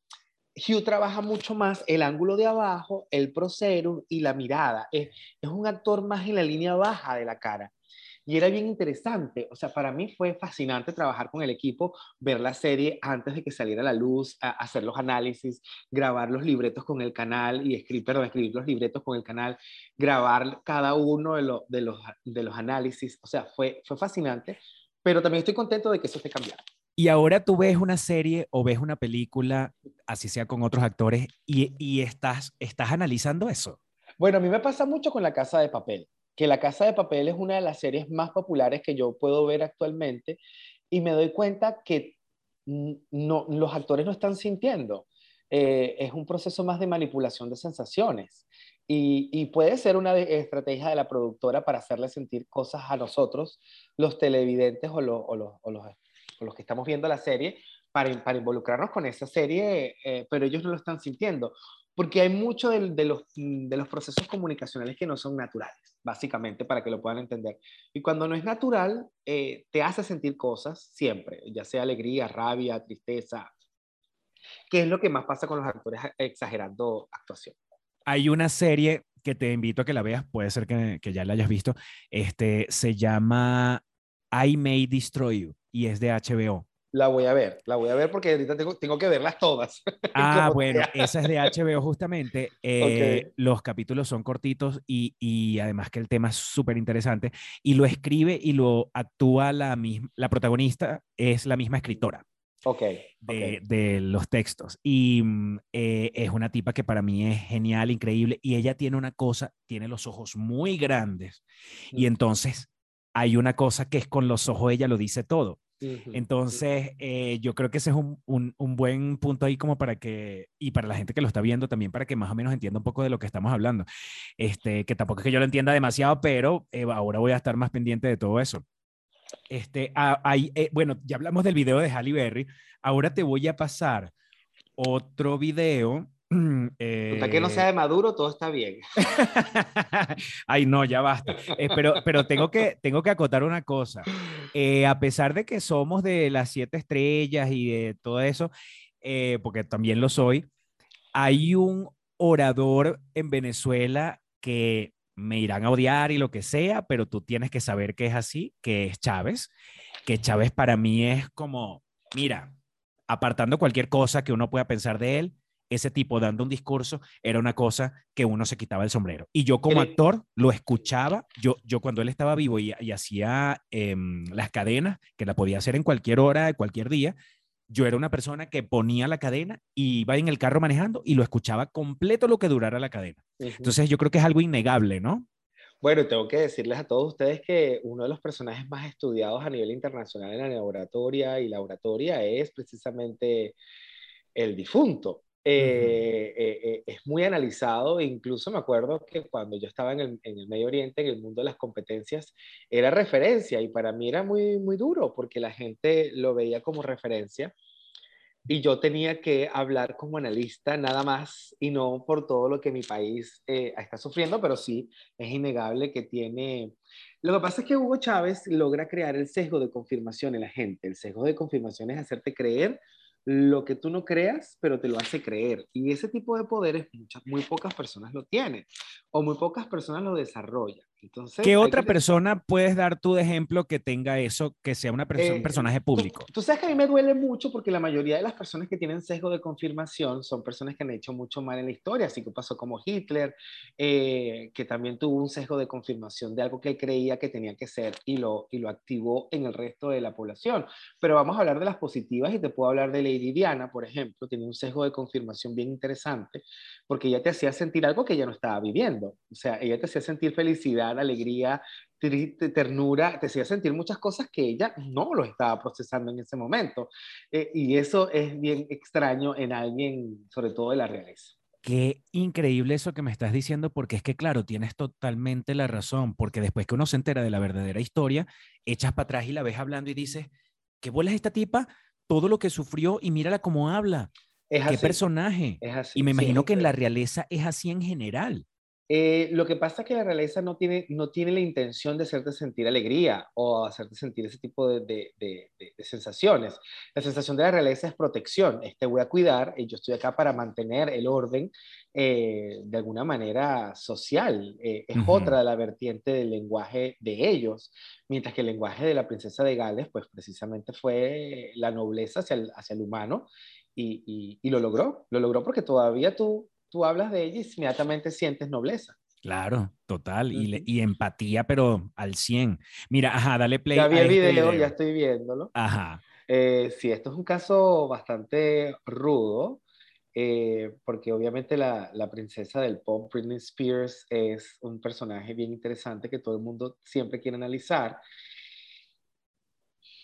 Hugh trabaja mucho más el ángulo de abajo, el procerum y la mirada. Es, un actor más en la línea baja de la cara. Y era bien interesante, o sea, para mí fue fascinante trabajar con el equipo, ver la serie antes de que saliera a la luz, hacer los análisis, grabar los libretos con el canal y escribir, perdón, escribir los libretos con el canal, grabar cada uno de, de, los, de los análisis, o sea, fue, fue fascinante, pero también estoy contento de que eso esté cambiando. Y ahora tú ves una serie o ves una película, así sea con otros actores, y, y estás, estás analizando eso. Bueno, a mí me pasa mucho con La Casa de Papel que La Casa de Papel es una de las series más populares que yo puedo ver actualmente y me doy cuenta que los actores no están sintiendo. Eh, es un proceso más de manipulación de sensaciones y, puede ser una estrategia de la productora para hacerle sentir cosas a nosotros, los televidentes o, los, que estamos viendo la serie, para, para involucrarnos con esa serie, eh, pero ellos no lo están sintiendo porque hay mucho de, los, de los procesos comunicacionales que no son naturales, básicamente, para que lo puedan entender. Y cuando no es natural, eh, te hace sentir cosas siempre, ya sea alegría, rabia, tristeza, que es lo que más pasa con los actores exagerando actuación. Hay una serie que te invito a que la veas, puede ser que, que ya la hayas visto, este, se llama I May Destroy You y es de HBO. La voy a ver, la voy a ver porque ahorita tengo, tengo que verlas todas. Ah, bueno, sea. esa es de HBO justamente. Eh, Los capítulos son cortitos y, y además que el tema es súper interesante. Y lo escribe y lo actúa la misma, la protagonista es la misma escritora Ok, de, los textos. Y mm, eh, es una tipa que para mí es genial, increíble. Y ella tiene una cosa, tiene los ojos muy grandes. Y entonces hay una cosa que es con los ojos, ella lo dice todo. Entonces, eh, yo creo que ese es un, un- un buen punto ahí como para que, y para la gente que lo está viendo también, para que más o menos entienda un poco de lo que estamos hablando. Este, que tampoco es que yo lo entienda demasiado, pero eh, ahora voy a estar más pendiente de todo eso. Este, ah, hay, eh, bueno, ya hablamos del video de Halle Berry. Ahora te voy a pasar otro video. Hasta que no sea eh, de Maduro, todo está bien. Ay, no, ya basta. Eh, pero pero tengo, que, tengo que acotar una cosa. Eh, a pesar de que somos de las siete estrellas y de todo eso, eh, porque también lo soy, hay un orador en Venezuela que me irán a odiar y lo que sea, pero tú tienes que saber que es así, que es Chávez, que Chávez para mí es como, mira, apartando cualquier cosa que uno pueda pensar de él, ese tipo dando un discurso era una cosa que uno se quitaba el sombrero. Y yo como actor lo escuchaba, yo, yo cuando él estaba vivo y, y hacía em, las cadenas, que la podía hacer en cualquier hora, cualquier día, yo era una persona que ponía la cadena y iba en el carro manejando y lo escuchaba completo lo que durara la cadena. Ujú. Entonces yo creo que es algo innegable, ¿no? Bueno, tengo que decirles a todos ustedes que uno de los personajes más estudiados a nivel internacional en la oratoria y la oratoria es precisamente el difunto. Eh, eh, eh, es muy analizado, incluso me acuerdo que cuando yo estaba en el, en el Medio Oriente, en el mundo de las competencias, era referencia y para mí era muy, muy duro porque la gente lo veía como referencia y yo tenía que hablar como analista nada más y no por todo lo que mi país está sufriendo, pero sí es innegable que tiene... Lo que pasa es que Hugo Chávez logra crear el sesgo de confirmación en la gente. El sesgo de confirmación es hacerte creer lo que tú no creas, pero te lo hace creer. Y ese tipo de poderes muchas, muy pocas personas lo tienen o muy pocas personas lo desarrollan. Entonces, ¿Qué otra que- persona puedes dar tú de ejemplo que tenga eso, que sea una perso- Eh, un personaje público? Tú, tú sabes que a mí me duele mucho porque la mayoría de las personas que tienen sesgo de confirmación son personas que han hecho mucho mal en la historia, así que pasó como Hitler, eh, que también tuvo un sesgo de confirmación de algo que él creía que tenía que ser y lo, y lo activó en el resto de la población. Pero vamos a hablar de las positivas y te puedo hablar de Lady Diana, por ejemplo, tiene un sesgo de confirmación bien interesante porque ella te hacía sentir algo que ella no estaba viviendo. O sea, ella te hacía sentir felicidad, alegría, triste, ternura, te hacía sentir muchas cosas que ella no lo estaba procesando en ese momento. Eh, y eso es bien extraño en alguien, sobre todo de la realeza. Qué increíble eso que me estás diciendo, porque es que, claro, tienes totalmente la razón, porque después que uno se entera de la verdadera historia, echas para atrás y la ves hablando y dices, ¿qué bola es esta tipa? Todo lo que sufrió y mírala cómo habla. Es ¿Qué así, personaje? es así. Y me sí, imagino es que en la realeza es así en general. Eh, lo que pasa es que la realeza no tiene, no tiene la intención de hacerte sentir alegría o hacerte sentir ese tipo de, de- de- de- de sensaciones. La sensación de la realeza es protección. Eh, Te voy a cuidar y yo estoy acá para mantener el orden eh, de alguna manera social. Eh, es otra de la vertiente del lenguaje de ellos. Mientras que el lenguaje de la princesa de Gales, pues precisamente fue la nobleza hacia el, hacia el humano y, y- y lo logró. Lo logró porque todavía tú, tú hablas de ella y inmediatamente sientes nobleza. Claro, total. Y, le- Ujú. y empatía, pero al 100. Mira, ajá, dale play. Ya vi el este video, ya estoy viéndolo. Ajá. Eh, sí, esto es un caso bastante rudo, eh, porque obviamente la, la princesa del pop, Britney Spears, es un personaje bien interesante que todo el mundo siempre quiere analizar.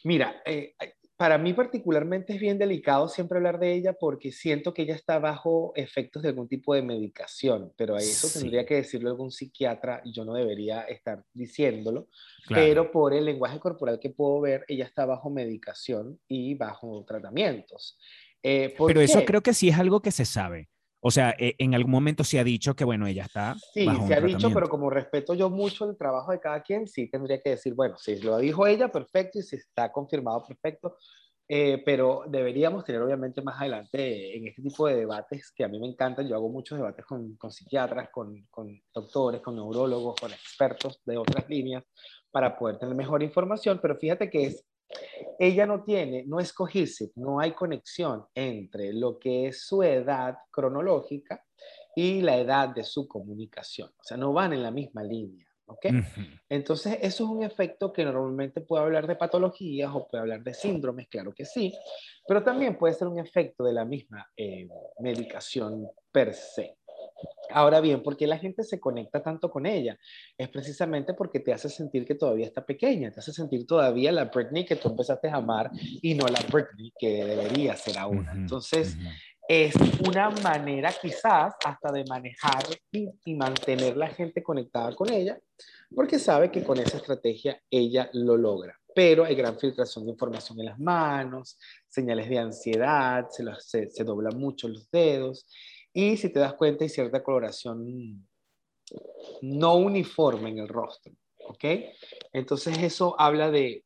Mira, eh, para mí particularmente es bien delicado siempre hablar de ella porque siento que ella está bajo efectos de algún tipo de medicación, pero a eso Sí. tendría que decirlo algún psiquiatra y yo no debería estar diciéndolo, Claro. pero por el lenguaje corporal que puedo ver, ella está bajo medicación y bajo tratamientos. Eh, ¿por Pero eso qué? creo que sí es algo que se sabe. O sea, e- en algún momento se ha dicho que, bueno, ella está Sí, bajo se ha dicho, pero como respeto yo mucho el trabajo de cada quien, sí tendría que decir, bueno, si lo dijo ella, perfecto, y si está confirmado, perfecto. Eh, pero deberíamos tener obviamente más adelante en este tipo de debates que a mí me encantan. Yo hago muchos debates con, con psiquiatras, con, con doctores, con neurólogos, con expertos de otras líneas para poder tener mejor información. Pero fíjate que es ella no tiene, no es cohesive, no hay conexión entre lo que es su edad cronológica y la edad de su comunicación. O sea, no van en la misma línea. ¿ok? Entonces, eso es un efecto que normalmente puede hablar de patologías o puede hablar de síndromes, claro que sí, pero también puede ser un efecto de la misma eh, medicación per se. Ahora bien, ¿por qué la gente se conecta tanto con ella? Es precisamente porque te hace sentir que todavía está pequeña, te hace sentir todavía la Britney que tú empezaste a amar y no la Britney que debería ser ahora. Entonces, es una manera quizás hasta de manejar y, y, mantener la gente conectada con ella, porque sabe que con esa estrategia ella lo logra. Pero hay gran filtración de información en las manos, señales de ansiedad, se, se, se doblan mucho los dedos y si te das cuenta hay cierta coloración no uniforme en el rostro, ¿ok? Entonces eso habla de,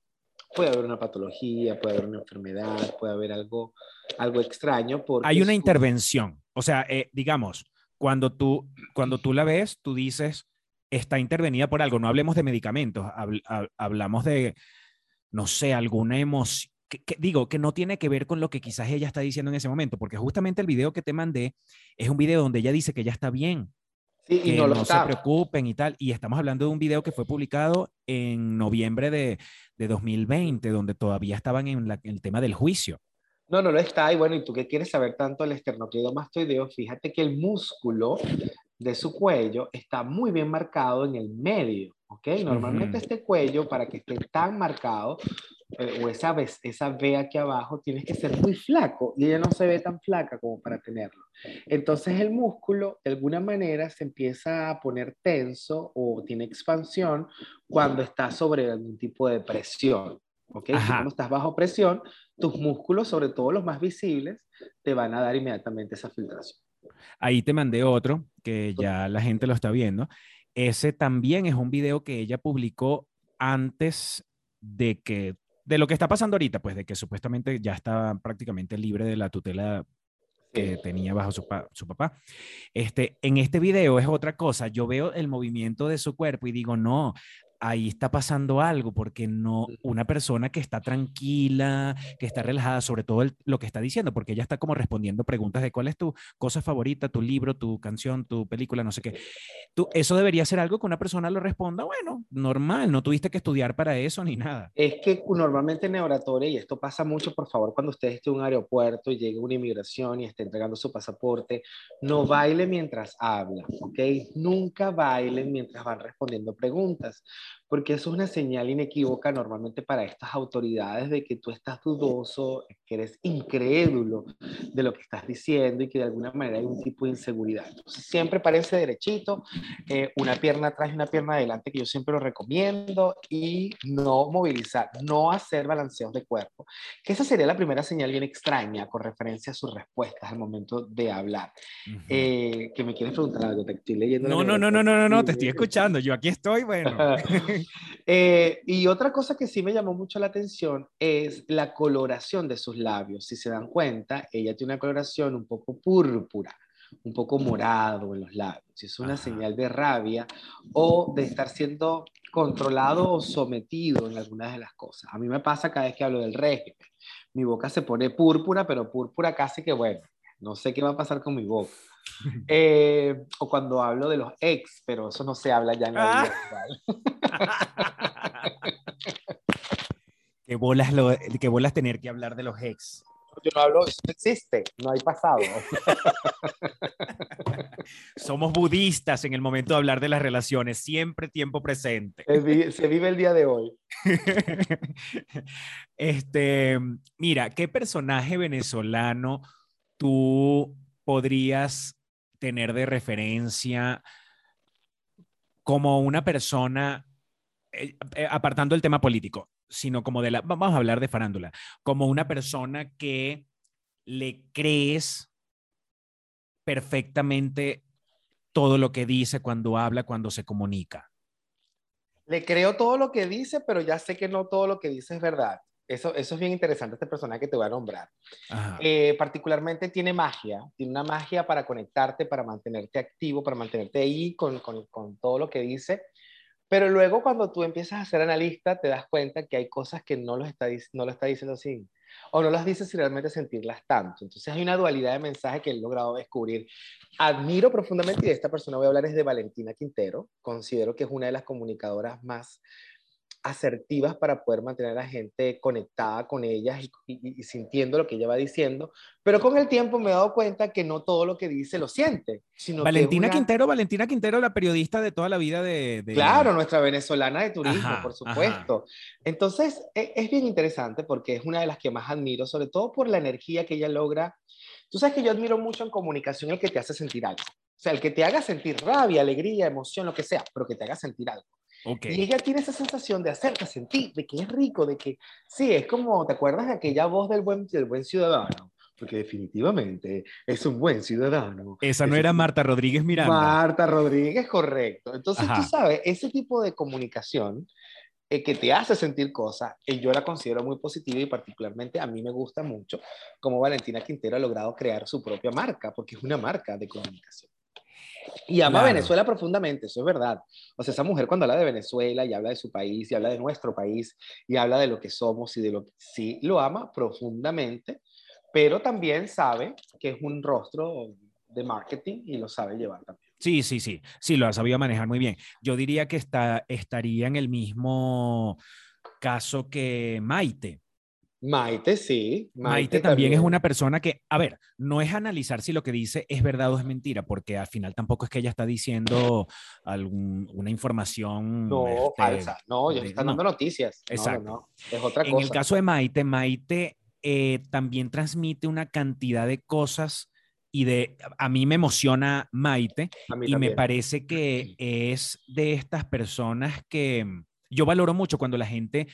puede haber una patología, puede haber una enfermedad, puede haber algo, algo extraño. Porque hay una intervención, o sea, eh, digamos, cuando tú, cuando tú la ves, tú dices, está intervenida por algo, no hablemos de medicamentos, hablamos de, no sé, alguna emoción que, digo, que no tiene que ver con lo que quizás ella está diciendo en ese momento, porque justamente el video que te mandé es un video donde ella dice que ya está bien. Sí, y no, no se preocupen y tal. Y estamos hablando de un video que fue publicado en noviembre de, de 2020, donde todavía estaban en, la, en el tema del juicio. No, no lo está. Y bueno, ¿y tú qué quieres saber tanto del esternocleidomastoideo? Fíjate que el músculo de su cuello está muy bien marcado en el medio, ¿ok? Normalmente este cuello, para que esté tan marcado, o esa, esa V aquí abajo, tienes que ser muy flaco y ella no se ve tan flaca como para tenerlo. Entonces el músculo de alguna manera se empieza a poner tenso o tiene expansión cuando está sobre algún tipo de presión. ¿ok? Si cuando estás bajo presión, tus músculos, sobre todo los más visibles, te van a dar inmediatamente esa filtración. Ahí te mandé otro que ya la gente lo está viendo. Ese también es un video que ella publicó antes de que de lo que está pasando ahorita, pues de que supuestamente ya está prácticamente libre de la tutela que tenía bajo su, su, papá. Este, en este video es otra cosa. Yo veo el movimiento de su cuerpo y digo, no, ahí está pasando algo, porque no, una persona que está tranquila, que está relajada, sobre todo lo que está diciendo, porque ella está como respondiendo preguntas de cuál es tu cosa favorita, tu libro, tu canción, tu película, no sé qué. Tú, eso debería ser algo que una persona lo responda, bueno, normal, no tuviste que estudiar para eso ni nada. Es que normalmente en oratoria, y esto pasa mucho, por favor, cuando usted esté en un aeropuerto y llegue una inmigración y esté entregando su pasaporte, no baile mientras habla, ¿ok? Nunca bailen mientras van respondiendo preguntas porque eso es una señal inequívoca normalmente para estas autoridades de que tú estás dudoso, que eres incrédulo de lo que estás diciendo y que de alguna manera hay un tipo de inseguridad. Entonces siempre parece derechito, eh, una pierna atrás y una pierna adelante, que yo siempre lo recomiendo, y no movilizar, no hacer balanceos de cuerpo, que esa sería la primera señal bien extraña con referencia a sus respuestas al momento de hablar. eh, que me quieres preguntar algo, te estoy leyendo. No, no, no, no, no, no, no, te estoy escuchando, yo aquí estoy, bueno. Eh, y otra cosa que sí me llamó mucho la atención es la coloración de sus labios. Si se dan cuenta, ella tiene una coloración un poco púrpura, un poco morado en los labios. Es una señal de rabia o de estar siendo controlado o sometido en algunas de las cosas. A mí me pasa cada vez que hablo del régimen. Mi boca se pone púrpura, pero púrpura casi que bueno. No sé qué va a pasar con mi boca. Eh, o cuando hablo de los ex, pero eso no se habla ya en la vida qué bolas, lo, qué bolas tener que hablar de los ex. Yo no hablo, eso existe, no hay pasado. Somos budistas en el momento de hablar de las relaciones, siempre tiempo presente. Se vive el día de hoy. Este, mira, ¿qué personaje venezolano tú podrías tener de referencia como una persona, eh, eh, apartando el tema político, sino como de la, vamos a hablar de farándula, como una persona que le crees perfectamente todo lo que dice cuando habla, cuando se comunica. Le creo todo lo que dice, pero ya sé que no todo lo que dice es verdad. Eso, eso es bien interesante, este personaje que te voy a nombrar. Eh, particularmente tiene magia, tiene una magia para conectarte, para mantenerte activo, para mantenerte ahí con, con, con todo lo que dice, Pero luego cuando tú empiezas a ser analista, te das cuenta que hay cosas que no, lo está, no lo está diciendo así, o no las dices si realmente sentirlas tanto. Entonces hay una dualidad de mensaje que he logrado descubrir. Admiro profundamente, y de esta persona voy a hablar, es de Valentina Quintero. Considero que es una de las comunicadoras más asertivas para poder mantener a la gente conectada con ellas y, sintiendo lo que ella va diciendo, pero con el tiempo me he dado cuenta que no todo lo que dice lo siente. Sino Valentina Quintero, Valentina Quintero, la periodista de toda la vida de... Claro, nuestra venezolana de turismo, por supuesto. Entonces, e, es, bien interesante porque es una de las que más admiro, sobre todo por la energía que ella logra. Tú sabes que yo admiro mucho en comunicación el que te hace sentir algo. O sea, el que te haga sentir rabia, alegría, emoción, lo que sea, pero que te haga sentir algo. Y ella tiene esa sensación de hacerte sentir, de que es rico, de que sí, es como, ¿te acuerdas de aquella voz del buen, del buen ciudadano? Porque definitivamente es un buen ciudadano. Esa no era Marta Rodríguez Miranda. Marta Rodríguez, correcto. Entonces, tú sabes, ese tipo de comunicación eh, que te hace sentir cosas, eh, yo la considero muy positiva y particularmente a mí me gusta mucho cómo Valentina Quintero ha logrado crear su propia marca, porque es una marca de comunicación. Y ama Venezuela profundamente, eso es verdad. O sea, esa mujer cuando habla de Venezuela y habla de su país y habla de nuestro país y habla de lo que somos y de lo que sí lo ama profundamente, pero también sabe que es un rostro de marketing y lo sabe llevar también. Sí, sí, sí, sí, lo ha sabido manejar muy bien. Yo diría que está, estaría en el mismo caso que Maite. Maite, sí. Maite, también, es una persona que, a ver, no es analizar si lo que dice es verdad o es mentira, porque al final tampoco es que ella está diciendo alguna información. No, este, falsa. No, ellos están dando noticias. Exacto. es otra cosa. En el caso de Maite, Maite eh, también transmite una cantidad de cosas y de, a mí me emociona Maite y me parece que es de estas personas que yo valoro mucho cuando la gente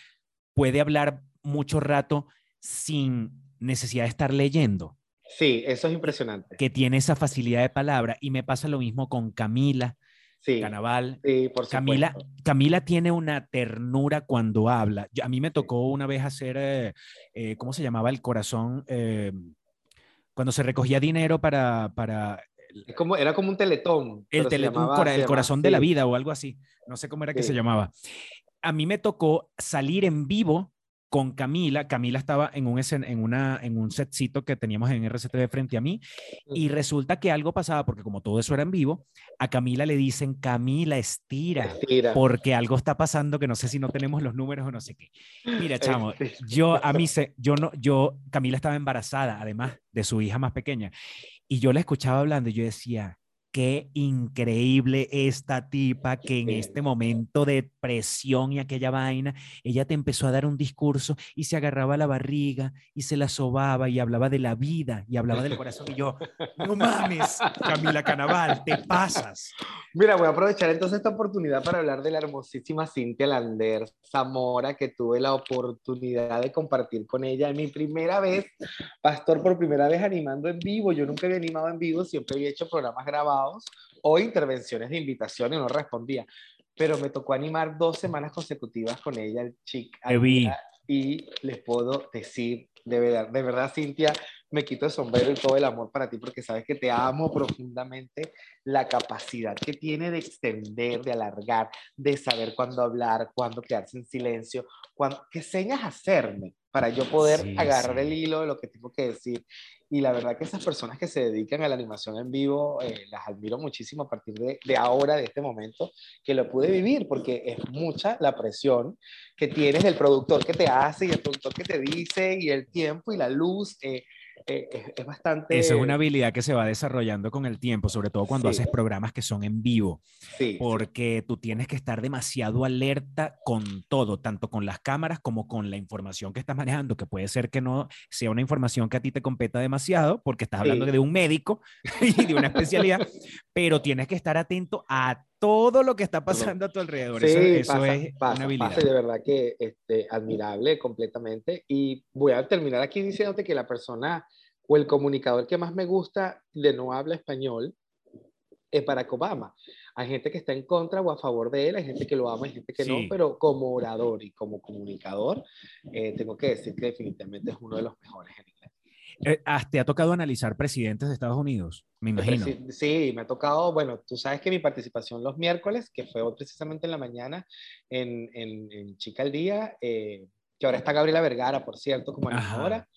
puede hablar mucho rato sin necesidad de estar leyendo. Sí, eso es impresionante. Que tiene esa facilidad de palabra. Y me pasa lo mismo con Camila. Sí, Canaval. Sí, por Camila, Camila tiene una ternura cuando habla. a mí me tocó una vez hacer, eh, eh, ¿cómo se llamaba? El corazón, eh, cuando se recogía dinero para... para como, era como un teletón. El, teletón, el corazón de la vida o algo así. No sé cómo era que se llamaba. A mí me tocó salir en vivo con Camila. Camila estaba en un, en, una, en un setcito que teníamos en RCTV frente a mí y resulta que algo pasaba, porque como todo eso era en vivo, a Camila le dicen, Camila, estira, estira. porque algo está pasando que no sé si no tenemos los números o no sé qué. Mira, chamo, yo a mí se, yo no, yo, Camila estaba embarazada, además de su hija más pequeña, y yo la escuchaba hablando y yo decía, qué increíble esta tipa que en este momento de presión y aquella vaina, ella te empezó a dar un discurso y se agarraba la barriga y se la sobaba y hablaba de la vida y hablaba del corazón y yo, no mames, Camila Canaval, te pasas. Mira, voy a aprovechar entonces esta oportunidad para hablar de la hermosísima Cintia Lander Zamora, que tuve la oportunidad de compartir con ella en mi primera vez, pastor, por primera vez animando en vivo. Yo nunca había animado en vivo, siempre había hecho programas grabados o intervenciones de invitación y no respondía. Pero me tocó animar dos semanas consecutivas con ella, el chic. Y les puedo decir, de verdad, de verdad, Cintia, me quito el sombrero y todo el amor para ti porque sabes que te amo profundamente. La capacidad que tiene de extender, de alargar, de saber cuándo hablar, cuándo quedarse en silencio, cuándo, qué señas hacerme para yo poder agarrar el hilo de lo que tengo que decir. Y la verdad que esas personas que se dedican a la animación en vivo, eh, las admiro muchísimo a partir de, de, ahora, de este momento, que lo pude vivir, porque es mucha la presión que tienes del productor que te hace y el productor que te dice y el tiempo y la luz. Eh, eh, es, bastante... Esa es una habilidad que se va desarrollando con el tiempo, sobre todo cuando haces programas que son en vivo, sí, porque tú tienes que estar demasiado alerta con todo, tanto con las cámaras como con la información que estás manejando, que puede ser que no sea una información que a ti te competa demasiado, porque estás hablando de un médico y de una especialidad, pero tienes que estar atento a todo lo que está pasando a tu alrededor. eso, eso es una habilidad. de verdad que este, admirable completamente. Y voy a terminar aquí diciéndote que la persona o el comunicador que más me gusta de no habla español es Barack Obama. Hay gente que está en contra o a favor de él, hay gente que lo ama, hay gente que no, pero como orador y como comunicador, eh, tengo que decir que definitivamente es uno de los mejores en. Eh, ah, ¿Te ha tocado analizar presidentes de Estados Unidos? Me imagino. Sí, me ha tocado, bueno, tú sabes que mi participación los miércoles, que fue precisamente en la mañana en, en, Chica al Día, eh, que ahora está Gabriela Vergara, por cierto, como animadora.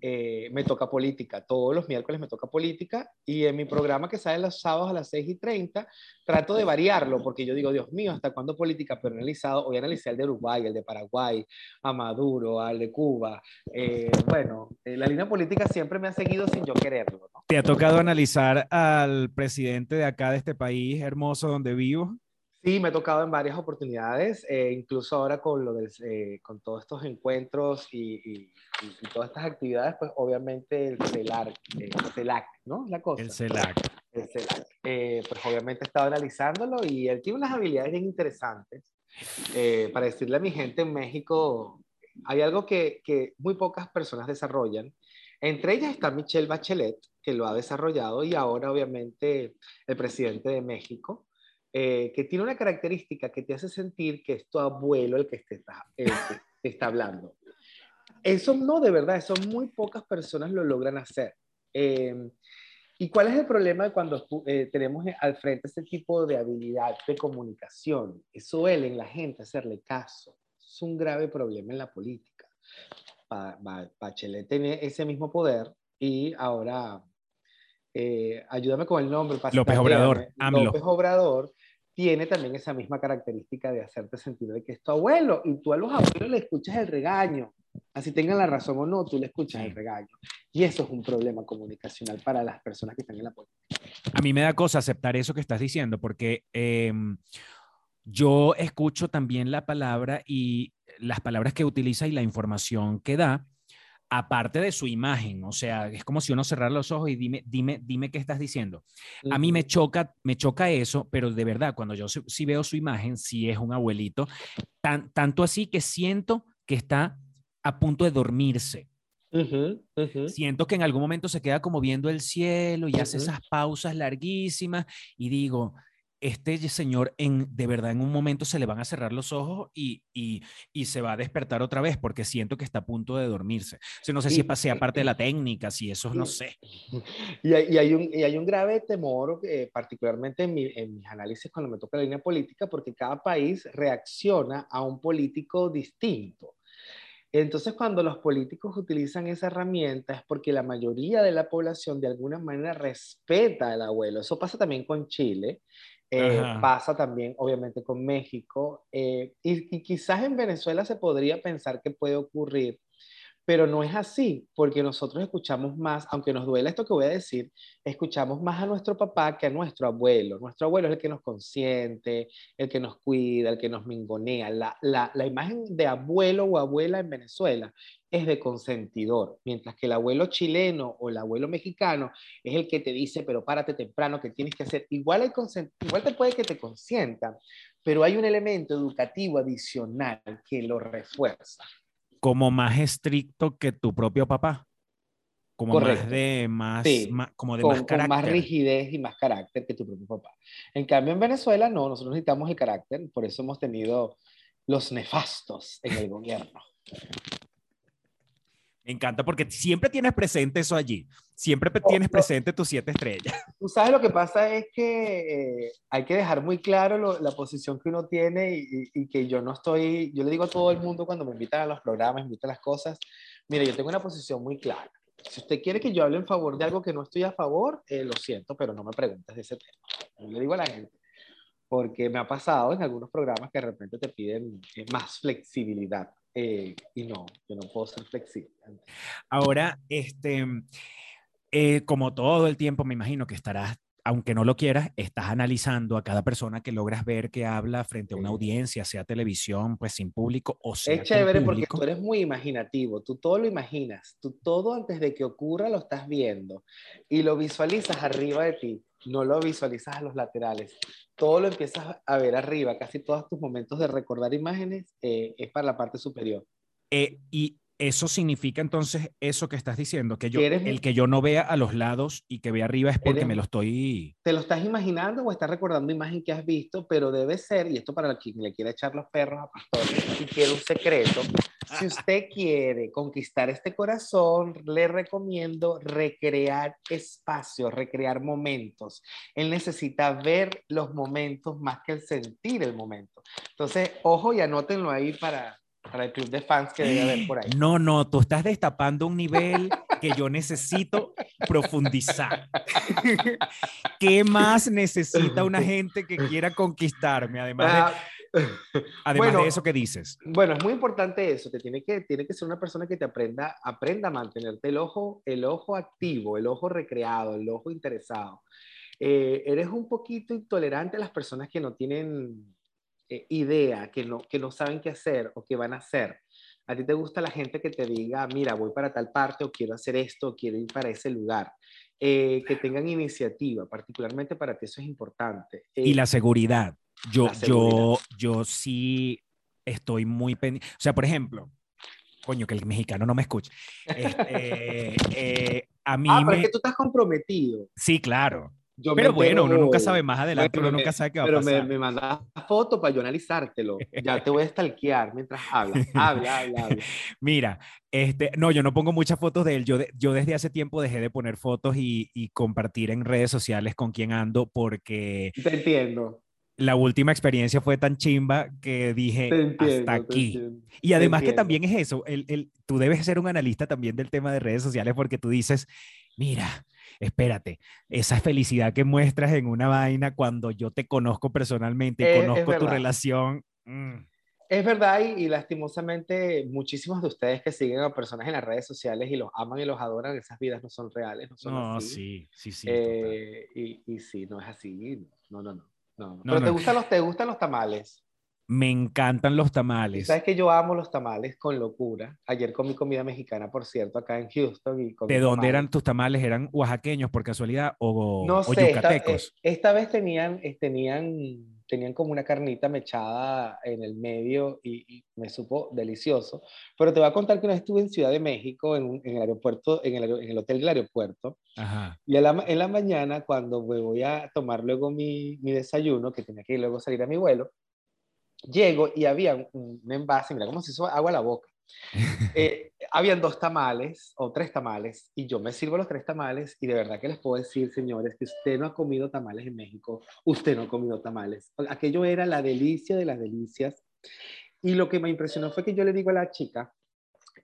Eh, me toca política. Todos los miércoles me toca política y en mi programa que sale los sábados a las 6 y 30 trato de variarlo porque yo digo, Dios mío, ¿hasta cuándo política? Pero analizado, hoy analicé el de Uruguay, el de Paraguay, a Maduro, al de Cuba. Eh, bueno, eh, la línea política siempre me ha seguido sin yo quererlo. ¿Te ha tocado analizar al presidente de acá, de este país hermoso donde vivo? Sí, me ha tocado en varias oportunidades, eh, incluso ahora con, lo del, eh, con todos estos encuentros y, y, todas estas actividades, pues obviamente el CELAC, eh, CELAC ¿no? La cosa. El CELAC. El CELAC. pues obviamente he estado analizándolo y él tiene unas habilidades bien interesantes. para decirle a mi gente en México, hay algo que, que muy pocas personas desarrollan. Entre ellas está Michelle Bachelet, que lo ha desarrollado, y ahora obviamente el presidente de México, eh, que tiene una característica que te hace sentir que es tu abuelo el que te está, está hablando. Eso no, de verdad, eso muy pocas personas lo logran hacer. Eh, ¿Y cuál es el problema cuando eh, tenemos al frente ese tipo de habilidad de comunicación? Eso suele en la gente hacerle caso. Es un grave problema en la política. Bachelet tiene ese mismo poder y ahora eh, ayúdame con el nombre. López Obrador. López Obrador tiene también esa misma característica de hacerte sentir de que es tu abuelo y tú a los abuelos le escuchas el regaño. Así tengan la razón o no, tú le escuchas el regaño. Y eso es un problema comunicacional para las personas que están en la política. A mí me da cosa aceptar eso que estás diciendo porque em, yo escucho también la palabra y las palabras que utiliza y la información que da aparte de su imagen, o sea, es como si uno cerrara los ojos y dime, dime, dime qué estás diciendo. A mí me choca, me choca eso, pero de verdad, cuando yo sí, veo su imagen, sí es un abuelito, tan, tanto así que siento que está a punto de dormirse. Siento que en algún momento se queda como viendo el cielo y hace esas pausas larguísimas y digo, este señor en, de verdad en un momento se le van a cerrar los ojos y, y, y, se va a despertar otra vez porque siento que está a punto de dormirse. O no sé si sea parte de la técnica, si eso no sé. Y hay, y hay, un, y hay un, grave temor, eh, particularmente en, en, mis análisis cuando me toca la línea política, porque cada país reacciona a un político distinto. Entonces, cuando los políticos utilizan esa herramienta es porque la mayoría de la población de alguna manera respeta al abuelo. Eso pasa también con Chile eh, pasa también, obviamente, con México. Eh, y, y, quizás en Venezuela se podría pensar que puede ocurrir, pero no es así, porque nosotros escuchamos más, aunque nos duele esto que voy a decir, escuchamos más a nuestro papá que a nuestro abuelo. Nuestro abuelo es el que nos consiente, el que nos cuida, el que nos mingonea. La, la, la imagen de abuelo o abuela en Venezuela es de consentidor, mientras que el abuelo chileno o el abuelo mexicano es el que te dice, pero párate temprano, que tienes que hacer. Igual, el igual te puede que te consienta, pero hay un elemento educativo adicional que lo refuerza como más estricto que tu propio papá. Como más de más, como de más carácter. más rigidez y más carácter que tu propio papá. En cambio, en Venezuela no, nosotros necesitamos el carácter, por eso hemos tenido los nefastos en el gobierno. Me encanta porque siempre tienes presente eso allí. Siempre tienes presente tus siete estrellas. Tú sabes lo que pasa es que eh, hay que dejar muy claro la posición que uno tiene y, y, que yo no estoy, yo le digo a todo el mundo cuando me invitan a los programas, me invitan a las cosas, mire, yo tengo una posición muy clara. Si usted quiere que yo hable en favor de algo que no estoy a favor, eh, lo siento, pero no me preguntes de ese tema. Yo le digo a la gente, porque me ha pasado en algunos programas que de repente te piden eh, más flexibilidad. Eh, y no, yo no puedo ser flexible. Ahora, este, eh, como todo el tiempo, me imagino que estarás, aunque no lo quieras, estás analizando a cada persona que logras ver que habla frente a una audiencia, sea televisión, pues sin público o sea. Es chévere porque tú eres muy imaginativo, tú todo lo imaginas, tú todo antes de que ocurra lo estás viendo y lo visualizas arriba de ti no lo visualizas a los laterales, todo lo empiezas a ver arriba, casi todos tus momentos de recordar imágenes eh, es para la parte superior. Eh, y Eso significa entonces eso que estás diciendo, que yo, eres- el que yo no vea a los lados y que vea arriba es porque Eres- me lo estoy... ¿Te lo estás imaginando o estás recordando imagen que has visto? Pero debe ser, y esto para quien le quiera echar los perros a Pastor y quiere un secreto, si usted quiere conquistar este corazón, le recomiendo recrear espacios, recrear momentos. Él necesita ver los momentos más que el sentir el momento. Entonces, ojo y anótenlo ahí para, para el club de fans que debe haber por ahí. No, no, tú estás destapando un nivel que yo necesito profundizar. ¿Qué más necesita una gente que quiera conquistarme? Además de, además bueno. de eso que dices. Bueno, es muy importante eso, que tiene que, tiene que ser una persona que te aprenda, aprenda a mantenerte el ojo, el ojo activo, el ojo recreado, el ojo interesado. Eh, eres un poquito intolerante a las personas que no tienen eh, idea, que no, que no saben qué hacer o qué van a hacer. A ti te gusta la gente que te diga, mira, voy para tal parte o quiero hacer esto o quiero ir para ese lugar. Eh, que tengan iniciativa, particularmente para ti eso es importante. Y Eh, la seguridad. Yo, La yo, yo sí estoy muy pendiente. O sea, por ejemplo, coño, que el mexicano no me escuche. Este, eh, a mí ah, pero me... es que tú estás comprometido. Sí, claro. Yo Pero bueno, uno nunca entero sabe más adelante, Bueno, uno me- nunca sabe qué va a Pero me, pasar. me mandas foto para yo analizártelo. Ya te voy a stalkear mientras hablas. Habla, habla, habla. Mira, este, no, yo no pongo muchas fotos de él. Yo, de- yo desde hace tiempo dejé de poner fotos y, y compartir en redes sociales con quién ando porque Te entiendo. la última experiencia fue tan chimba que dije entiendo. hasta aquí. entiendo. Y además que también es eso, el, el- tú debes ser un analista también del tema de redes sociales porque tú dices, mira, espérate, esa felicidad que muestras en una vaina cuando yo te conozco personalmente y Eh, conozco tu relación. mm, Es verdad, y, y lastimosamente muchísimos de ustedes que siguen a personas en las redes sociales y los aman y los adoran, esas vidas no son reales, no son no, así. sí, sí, sí. Eh, y, y sí, no es así. No, no, no. no. No, Pero no. ¿te, gustan los, ¿te gustan los tamales? Me encantan los tamales. Sabes que yo amo los tamales con locura. Ayer comí comida mexicana, por cierto, acá en Houston. Y comí ¿De dónde tamales. eran tus tamales? ¿Eran oaxaqueños por casualidad o, No o sé, esta, eh, yucatecos? esta vez tenían, eh, tenían, tenían como una carnita mechada en el medio y, y me supo delicioso. Pero te voy a contar que una vez estuve en Ciudad de México, en, en el aeropuerto, en el, en el hotel del aeropuerto, Ajá. y a la en la mañana, cuando me voy a tomar luego mi, mi desayuno, que tenía que luego salir a mi vuelo, llego y había un, un envase, mira cómo se hizo agua a la boca. Eh, habían dos tamales o tres tamales y yo me sirvo los tres tamales y de verdad que les puedo decir, señores, que usted no ha comido tamales en México, usted no ha comido tamales. Aquello era la delicia de las delicias. Y lo que me impresionó fue que yo le digo a la chica,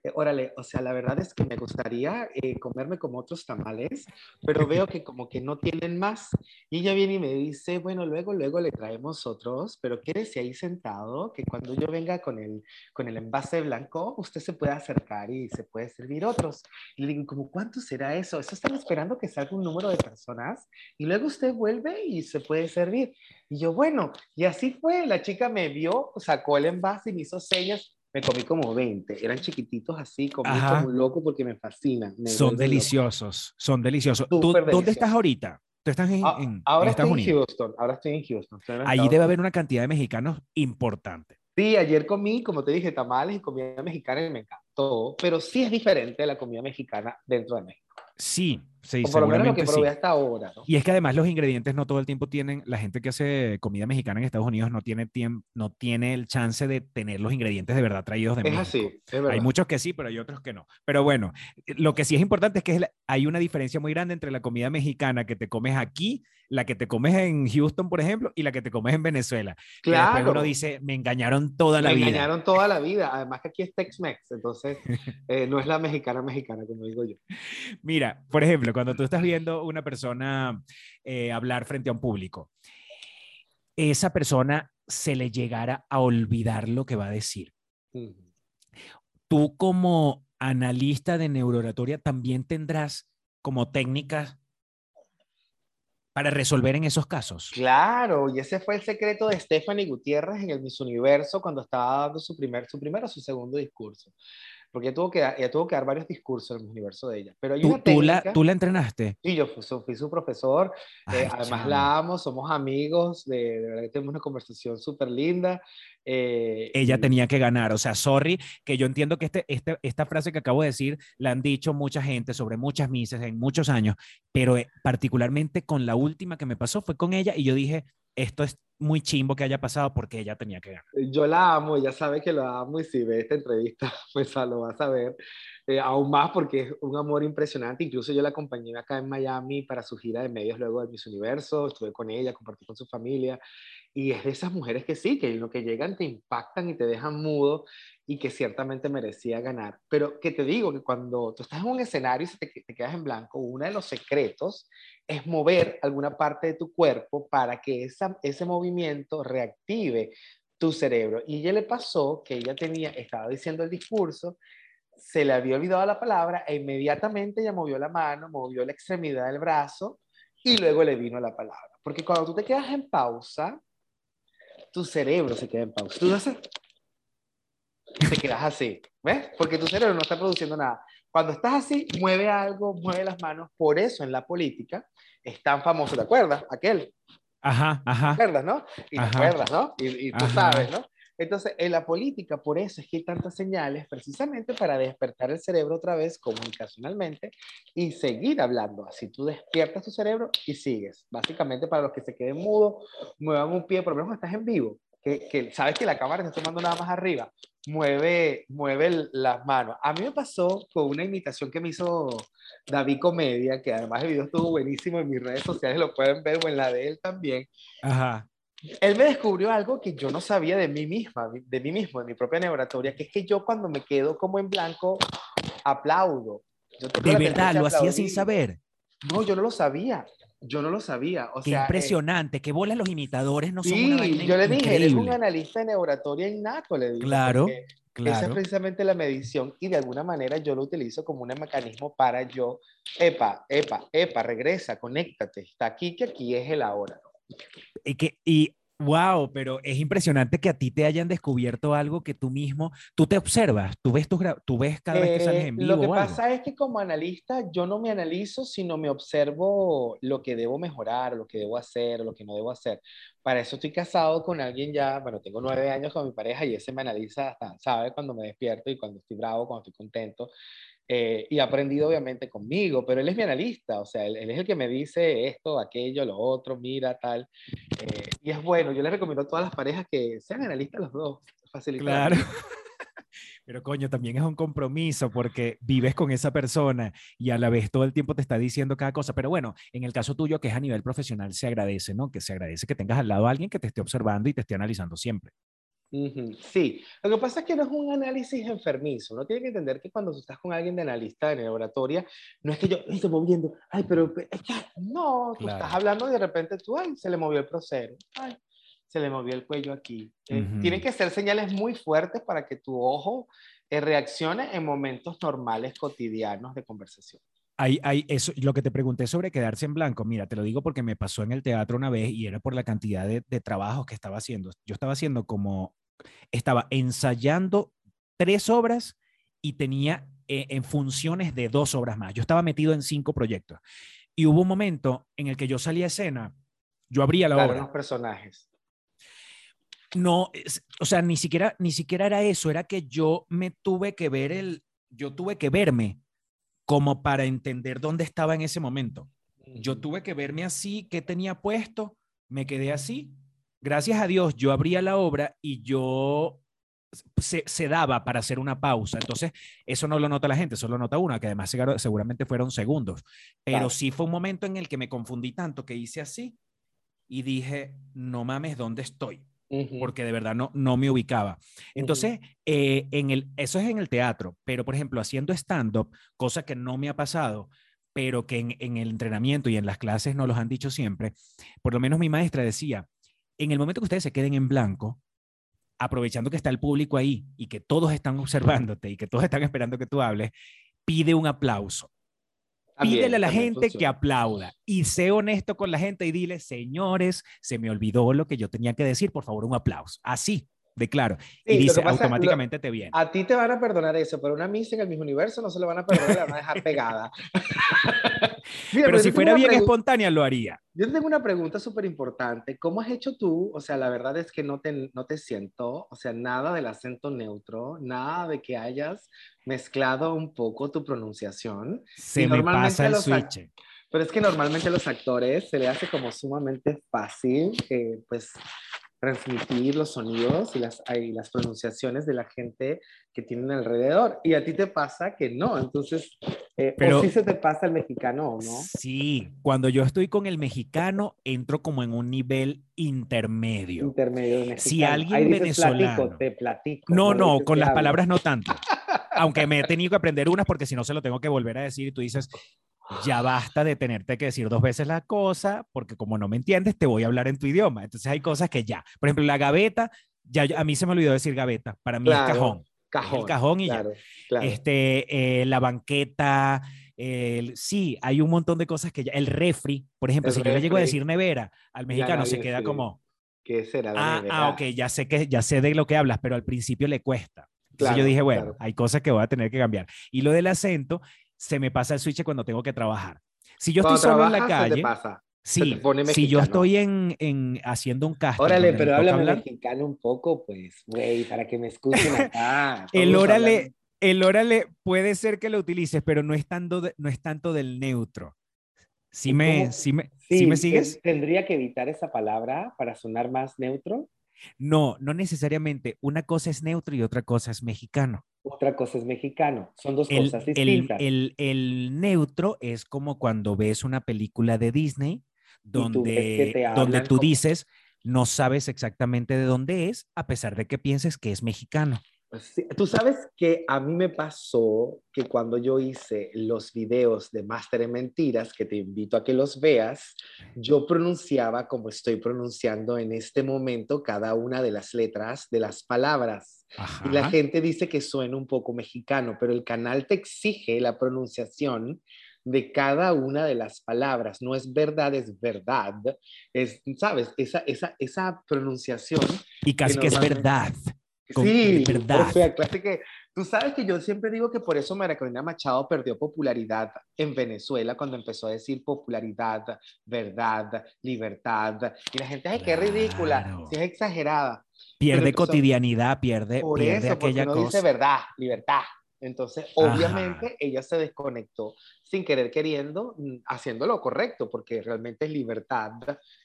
eh, órale, o sea, la verdad es que me gustaría eh, comerme como otros tamales, pero veo que como que no tienen más. Y ella viene y me dice, bueno, luego, luego le traemos otros, pero quédese ahí sentado, que cuando yo venga con el, con el envase blanco, usted se puede acercar y se puede servir otros. Y le digo, ¿cómo cuánto será eso? Eso están esperando que salga un número de personas y luego usted vuelve y se puede servir. Y yo, bueno, y así fue. La chica me vio, sacó el envase y me hizo señas. Me comí como 20. Eran chiquititos así, comí Ajá. como un loco porque me fascinan. me Son vuelven loco. deliciosos, son deliciosos. ¿Tú, ¿Dónde deliciosos. estás ahorita? ¿Tú estás en, Ah, en- en ahora Estados estoy en Unidos? Houston. Ahora estoy en Houston. estoy en Allí debe haber una cantidad de mexicanos importante. Sí, ayer comí, como te dije, tamales y comida mexicana y me encantó. Pero sí es diferente la comida mexicana dentro de México. Sí, sí, o por lo menos lo que seguramente sí. probé hasta ahora. ¿no? Y es que además los ingredientes no todo el tiempo tienen, la gente que hace comida mexicana en Estados Unidos no tiene tiempo, no tiene el chance de tener los ingredientes de verdad traídos de Es México. así, es verdad. Hay muchos que sí, pero hay otros que no. Pero bueno, lo que sí es importante es que es la- hay una diferencia muy grande entre la comida mexicana que te comes aquí, la que te comes en Houston, por ejemplo, y la que te comes en Venezuela. Que después Claro. uno dice, me engañaron toda la me vida. engañaron toda la vida. Además que aquí es Tex-Mex, entonces eh, no es la mexicana mexicana, como digo yo. Mira, por ejemplo, cuando tú estás viendo una persona eh, hablar frente a un público, esa persona se le llegara a olvidar lo que va a decir. Tú como analista de neurooratoria también tendrás como técnicas para resolver en esos casos. Claro, y ese fue el secreto de Stephanie Gutiérrez en el Miss Universo cuando estaba dando su primer, su primero o su segundo discurso. Porque ella tuvo que, ella tuvo que dar varios discursos en el universo de ella. Pero hay ¿Tú, una tú la, técnica- ¿Tú la entrenaste? Sí, yo fui, su- fui su profesor, Ay, eh, además la amo, somos amigos, de, de verdad que tenemos una conversación súper linda. eh, Ella y- tenía que ganar. O sea, sorry, que yo entiendo que este, este, esta frase que acabo de decir la han dicho mucha gente sobre muchas misas en muchos años, pero eh, particularmente con la última que me pasó fue con ella y yo dije, esto es muy chimbo que haya pasado porque ella tenía que ganar. Yo la amo, ella sabe que la amo y si ve esta entrevista, pues ah, lo va a saber eh, aún más porque es un amor impresionante. Incluso yo la acompañé acá en Miami para su gira de medios luego de Miss Universo, estuve con ella, compartí con su familia y es de esas mujeres que sí, que en lo que llegan te impactan y te dejan mudo y que ciertamente merecía ganar. Pero que te digo que cuando tú estás en un escenario y te, te quedas en blanco, uno de los secretos es mover alguna parte de tu cuerpo para que esa, ese movimiento reactive tu cerebro. Y ella le pasó que ella tenía, estaba diciendo el discurso, se le había olvidado la palabra e inmediatamente ella movió la mano, movió la extremidad del brazo y luego le vino la palabra. Porque cuando tú te quedas en pausa, tu cerebro se queda en pausa. Tú haces, te quedas así, ¿ves? Porque tu cerebro no está produciendo nada. Cuando estás así, mueve algo, mueve las manos. Por eso en la política es tan famoso, ¿te acuerdas? Aquel, Ajá, ¿te ajá. acuerdas, no? Y te Ajá. acuerdas, ¿no? Y, y tú Ajá. sabes, ¿no? Entonces, en la política, por eso es que hay tantas señales, precisamente para despertar el cerebro otra vez comunicacionalmente y seguir hablando. Así tú despiertas tu cerebro y sigues. Básicamente, para los que se queden mudos, muevan un pie, por lo menos estás en vivo, que, que sabes que la cámara está tomando nada más arriba, mueve, mueve las manos. A mí me pasó con una imitación que me hizo David Comedia, que además el video estuvo buenísimo en mis redes sociales, lo pueden ver, o en la de él también. Ajá. Él me descubrió algo que yo no sabía de mí misma, de mí mismo, de mi propia neuratoria, que es que yo cuando me quedo como en blanco, aplaudo. Yo De verdad, lo hacía sin saber. No, yo no lo sabía. Yo no lo sabía. O Qué sea, eh, impresionante. Qué bolas los imitadores no son una vaina yo le dije, eres un increíble. analista de neuratoria innato, le dije. Claro, porque Esa es Claro. precisamente la medición y de alguna manera yo lo utilizo como un mecanismo para yo, epa, epa, epa, regresa, conéctate, está aquí, que aquí es el ahora. Y que, y wow, pero es impresionante que a ti te hayan descubierto algo que tú mismo, tú te observas, tú ves, tus tú ves cada vez que sales Eh, en vivo. Lo que pasa es que como analista yo no me analizo, sino me observo lo que debo mejorar, lo que debo hacer, lo que no debo hacer. Para eso estoy casado con alguien ya, bueno, tengo nueve años con mi pareja y ese me analiza hasta, sabe cuando me despierto y cuando estoy bravo, cuando estoy contento. Eh, y ha aprendido obviamente conmigo, pero él es mi analista, o sea, él, es el que me dice esto, aquello, lo otro, mira, tal. Eh, y es bueno, yo les recomiendo a todas las parejas que sean analistas los dos. Facilita la Claro. Pero coño, también es un compromiso porque vives con esa persona y a la vez todo el tiempo te está diciendo cada cosa. Pero bueno, en el caso tuyo, que es a nivel profesional, se agradece, ¿no? Que se agradece que tengas al lado a alguien que te esté observando y te esté analizando siempre. Sí, lo que pasa es que no es un análisis enfermizo. Uno tiene que entender que cuando tú estás con alguien de analista en oratoria, no es que yo "Ay, estoy moviendo, ay, pero pe- ya", no, tú Claro. estás hablando y de repente tú, ay, se le movió el prosero, ay, se le movió el cuello aquí. Eh, Ujú. Tienen que ser señales muy fuertes para que tu ojo eh, reaccione en momentos normales, cotidianos de conversación. Hay, hay eso, lo que te pregunté sobre quedarse en blanco, mira, te lo digo porque me pasó en el teatro una vez y era por la cantidad de, de trabajos que estaba haciendo. Yo estaba haciendo como, estaba ensayando tres obras y tenía eh, en funciones de dos obras más. Yo estaba metido en cinco proyectos. Y hubo un momento en el que yo salí a escena, yo abría la Claro, obra. los personajes. No, es- o sea, ni siquiera, ni siquiera era eso, era que yo me tuve que ver el, yo tuve que verme como para entender dónde estaba en ese momento. Yo tuve que verme así, qué tenía puesto, me quedé así. Gracias a Dios, yo abría la obra y yo se, se daba para hacer una pausa. Entonces, eso no lo nota la gente, solo nota una, que además seguramente fueron segundos. Pero Claro. sí fue un momento en el que me confundí tanto que hice así y dije, no mames, ¿dónde estoy? Porque de verdad no, no me ubicaba. Entonces, eh, en el, eso es en el teatro, pero por ejemplo, haciendo stand-up, cosa que no me ha pasado, pero que en, en el entrenamiento y en las clases nos los han dicho siempre, por lo menos mi maestra decía, en el momento que ustedes se queden en blanco, aprovechando que está el público ahí y que todos están observándote y que todos están esperando que tú hables, pide un aplauso. También, Pídele a la gente que aplauda y sé honesto con la gente y dile, señores, se me olvidó lo que yo tenía que decir, por favor, un aplauso. Así. Declaro. Sí, y dice, pasa- automáticamente te viene. A ti te van a perdonar eso, pero una Miss en el mismo universo no se lo van a perdonar la van a dejar pegada. Mira, Pero si fuera bien espontánea, lo haría. Yo tengo una pregunta súper importante. ¿Cómo has hecho tú? O sea, la verdad es que no te, no te siento, o sea, nada del acento neutro, nada de que hayas mezclado un poco tu pronunciación. Se Y me pasa el switch. Pero es que normalmente a los actores se le hace como sumamente fácil, eh, pues, transmitir los sonidos y las, y las pronunciaciones de la gente que tienen alrededor. Y a ti te pasa que no. Entonces, eh, Pero- o sí se te pasa el mexicano o no. Sí, cuando yo estoy con el mexicano, entro como en un nivel intermedio. Intermedio de Si mexicano. alguien Ahí dices, venezolano- Platico, te platico. No, no, dices con las hablo. palabras no tanto. Aunque me he tenido que aprender unas porque si no se lo tengo que volver a decir y tú dices, ya basta de tenerte que decir dos veces la cosa porque como no me entiendes te voy a hablar en tu idioma. Entonces hay cosas que ya. Por ejemplo, la gaveta, ya a mí se me olvidó decir gaveta. Para mí Claro, es cajón. Cajón. el cajón y ya. claro, claro. Este, eh, la banqueta, el- sí, hay un montón de cosas que ya. El refri, por ejemplo, El si yo le llego a decir nevera al mexicano, se queda como, ¿Qué será la ah, nevera? ah, ok, ya sé, que, ya sé de lo que hablas, pero al principio le cuesta. Entonces yo Claro, dije, bueno, claro. hay cosas que voy a tener que cambiar. Y lo del acento, se me pasa el switch cuando tengo que trabajar. Si yo Cuando estoy solo en la calle, pasa. sí, si yo estoy en, en haciendo un casting. Órale, pero háblame hablar, mexicano un poco, pues, güey, para que me escuchen acá. el órale, el órale puede ser que lo utilices, pero no es tanto, de- no es tanto del neutro. ¿Sí ¿Y me, sí me, Sí, sí me sigues? Tendría que evitar esa palabra para sonar más neutro. No, no necesariamente. Una cosa es neutro y otra cosa es mexicano. Otra cosa es mexicano. Son dos El, cosas el, distintas. el- el neutro es como cuando ves una película de Disney tú que donde, te donde tú como- dices, no sabes exactamente de dónde es, a pesar de que pienses que es mexicano. Pues sí, Tú sabes que a mí me pasó que cuando yo hice los videos de Máster en Mentiras, que te invito a que los veas, yo pronunciaba como estoy pronunciando en este momento cada una de las letras de las palabras. Y la gente dice que suena un poco mexicano, pero el canal te exige la pronunciación de cada una de las palabras. No es verdad, es verdad. Es, ¿sabes? Esa, esa, esa pronunciación Y casi que es verdad. Con- Sí, de verdad. o sea, claro que tú sabes que yo siempre digo que por eso María Machado perdió popularidad en Venezuela cuando empezó a decir popularidad, verdad, libertad. Y la gente, ay, qué ridícula, si es exagerada. Pierde cotidianidad, pierde, Por pierde eso, porque aquella no dice verdad, libertad. Entonces, Ajá. obviamente, ella se desconectó sin querer queriendo, mm, haciendo lo correcto, porque realmente es libertad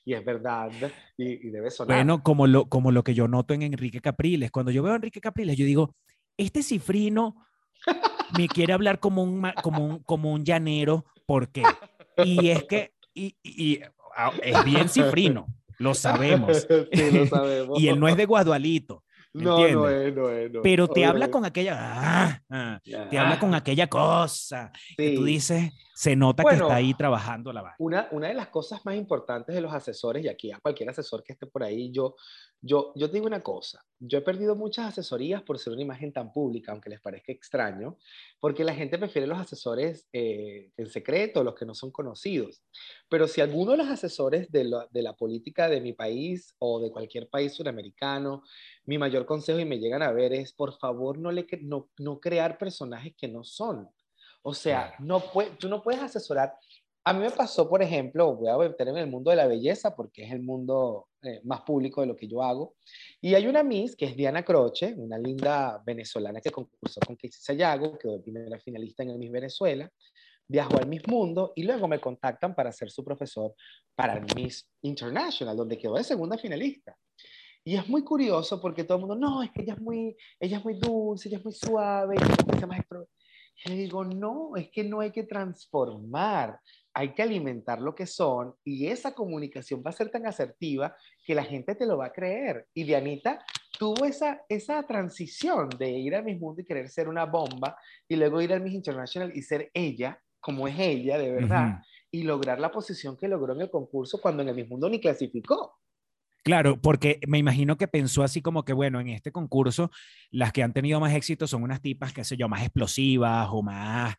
y es verdad y, y debe sonar. Bueno, como lo, como lo que yo noto en Enrique Capriles. Cuando yo veo a Enrique Capriles, yo digo, este cifrino me quiere hablar como un, como un, como un llanero. ¿Por qué? Y es que y, y- ah, es bien cifrino, lo sabemos. sí, lo sabemos. Y él no es de Guadualito, ¿me No, no es, no es, no. pero te habla Obviamente. con aquella, ah, ah, te habla con aquella cosa que tú sí. dices, se nota Bueno, que está ahí trabajando la vaina. Una, una de las cosas más importantes de los asesores, y aquí a cualquier asesor que esté por ahí, yo, yo, yo te digo una cosa, yo he perdido muchas asesorías por ser una imagen tan pública, aunque les parezca extraño, porque la gente prefiere los asesores eh, en secreto, los que no son conocidos. Pero si alguno de los asesores de la, de la política de mi país o de cualquier país suramericano, mi mayor consejo y me llegan a ver es, por favor, no, le, cre- no, no crear personajes que no son. O sea, no pue- tú no puedes asesorar. A mí me pasó, por ejemplo, voy a meterme en el mundo de la belleza porque es el mundo eh, más público de lo que yo hago. Y hay una Miss que es Diana Croce, una linda venezolana que concursó con Casey Sayago, quedó primera finalista en el Miss Venezuela, viajó al Miss Mundo y luego me contactan para ser su profesor para el Miss International, donde quedó de segunda finalista. Y es muy curioso porque todo el mundo, no, es que ella es muy, ella es muy dulce, ella es muy suave, ella es más extro-". Y digo, no, es que no hay que transformar, hay que alimentar lo que son y esa comunicación va a ser tan asertiva que la gente te lo va a creer. Y Dianita tuvo esa, esa transición de ir a Miss Mundo y querer ser una bomba y luego ir al Miss International y ser ella, como es ella de verdad, y lograr la posición que logró en el concurso cuando en el Miss Mundo ni clasificó. Claro, porque me imagino que pensó así como que, bueno, en este concurso, las que han tenido más éxito son unas tipas, qué sé yo, más explosivas o más,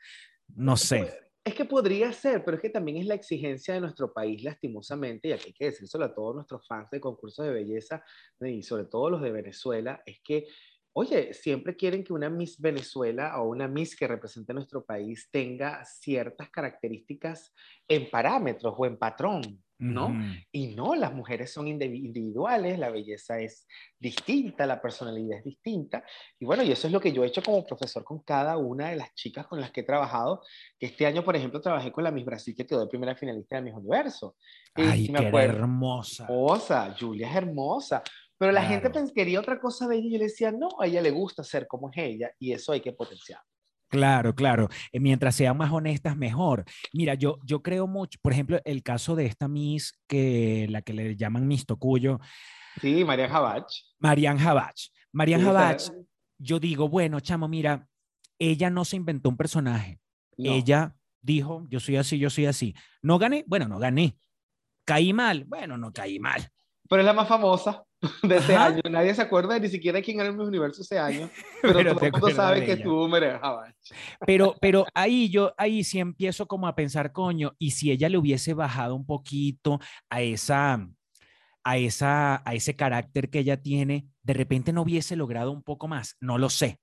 no sé. Es que podría ser, pero es que también es la exigencia de nuestro país, lastimosamente, y aquí hay que decírselo a todos nuestros fans de concursos de belleza, y sobre todo los de Venezuela, es que oye, siempre quieren que una Miss Venezuela o una Miss que represente a nuestro país tenga ciertas características en parámetros o en patrón, ¿no? Y no, las mujeres son individuales, la belleza es distinta, la personalidad es distinta. Y bueno, y eso es lo que yo he hecho como profesor con cada una de las chicas con las que he trabajado, que este año, por ejemplo, trabajé con la Miss Brasil, que quedó de primera finalista de Miss Universo. Ay, qué hermosa. Hermosa, Julia es hermosa. Pero la gente quería otra cosa de ella y yo le decía, no, a ella le gusta ser como es ella y eso hay que potenciar. Claro, claro. Eh, mientras sean más honestas, mejor. Mira, yo, yo creo mucho, por ejemplo, el caso de esta Miss, que la que le llaman Miss Tocuyo. Sí, Marian Jabach. Marian Jabach. Marian Jabach, yo digo, bueno, chamo, mira, ella no se inventó un personaje. Ella dijo, yo soy así, yo soy así. No gané, bueno, no gané. Caí mal, bueno, no caí mal. Pero es la más famosa. de ese año. Nadie se acuerda ni siquiera quién era el universo ese año, pero, pero todo el mundo sabe que estuvo Mereja Pero, pero ahí yo, ahí sí empiezo como a pensar, coño, y si ella le hubiese bajado un poquito a esa, a esa, a ese carácter que ella tiene, de repente no hubiese logrado un poco más, no lo sé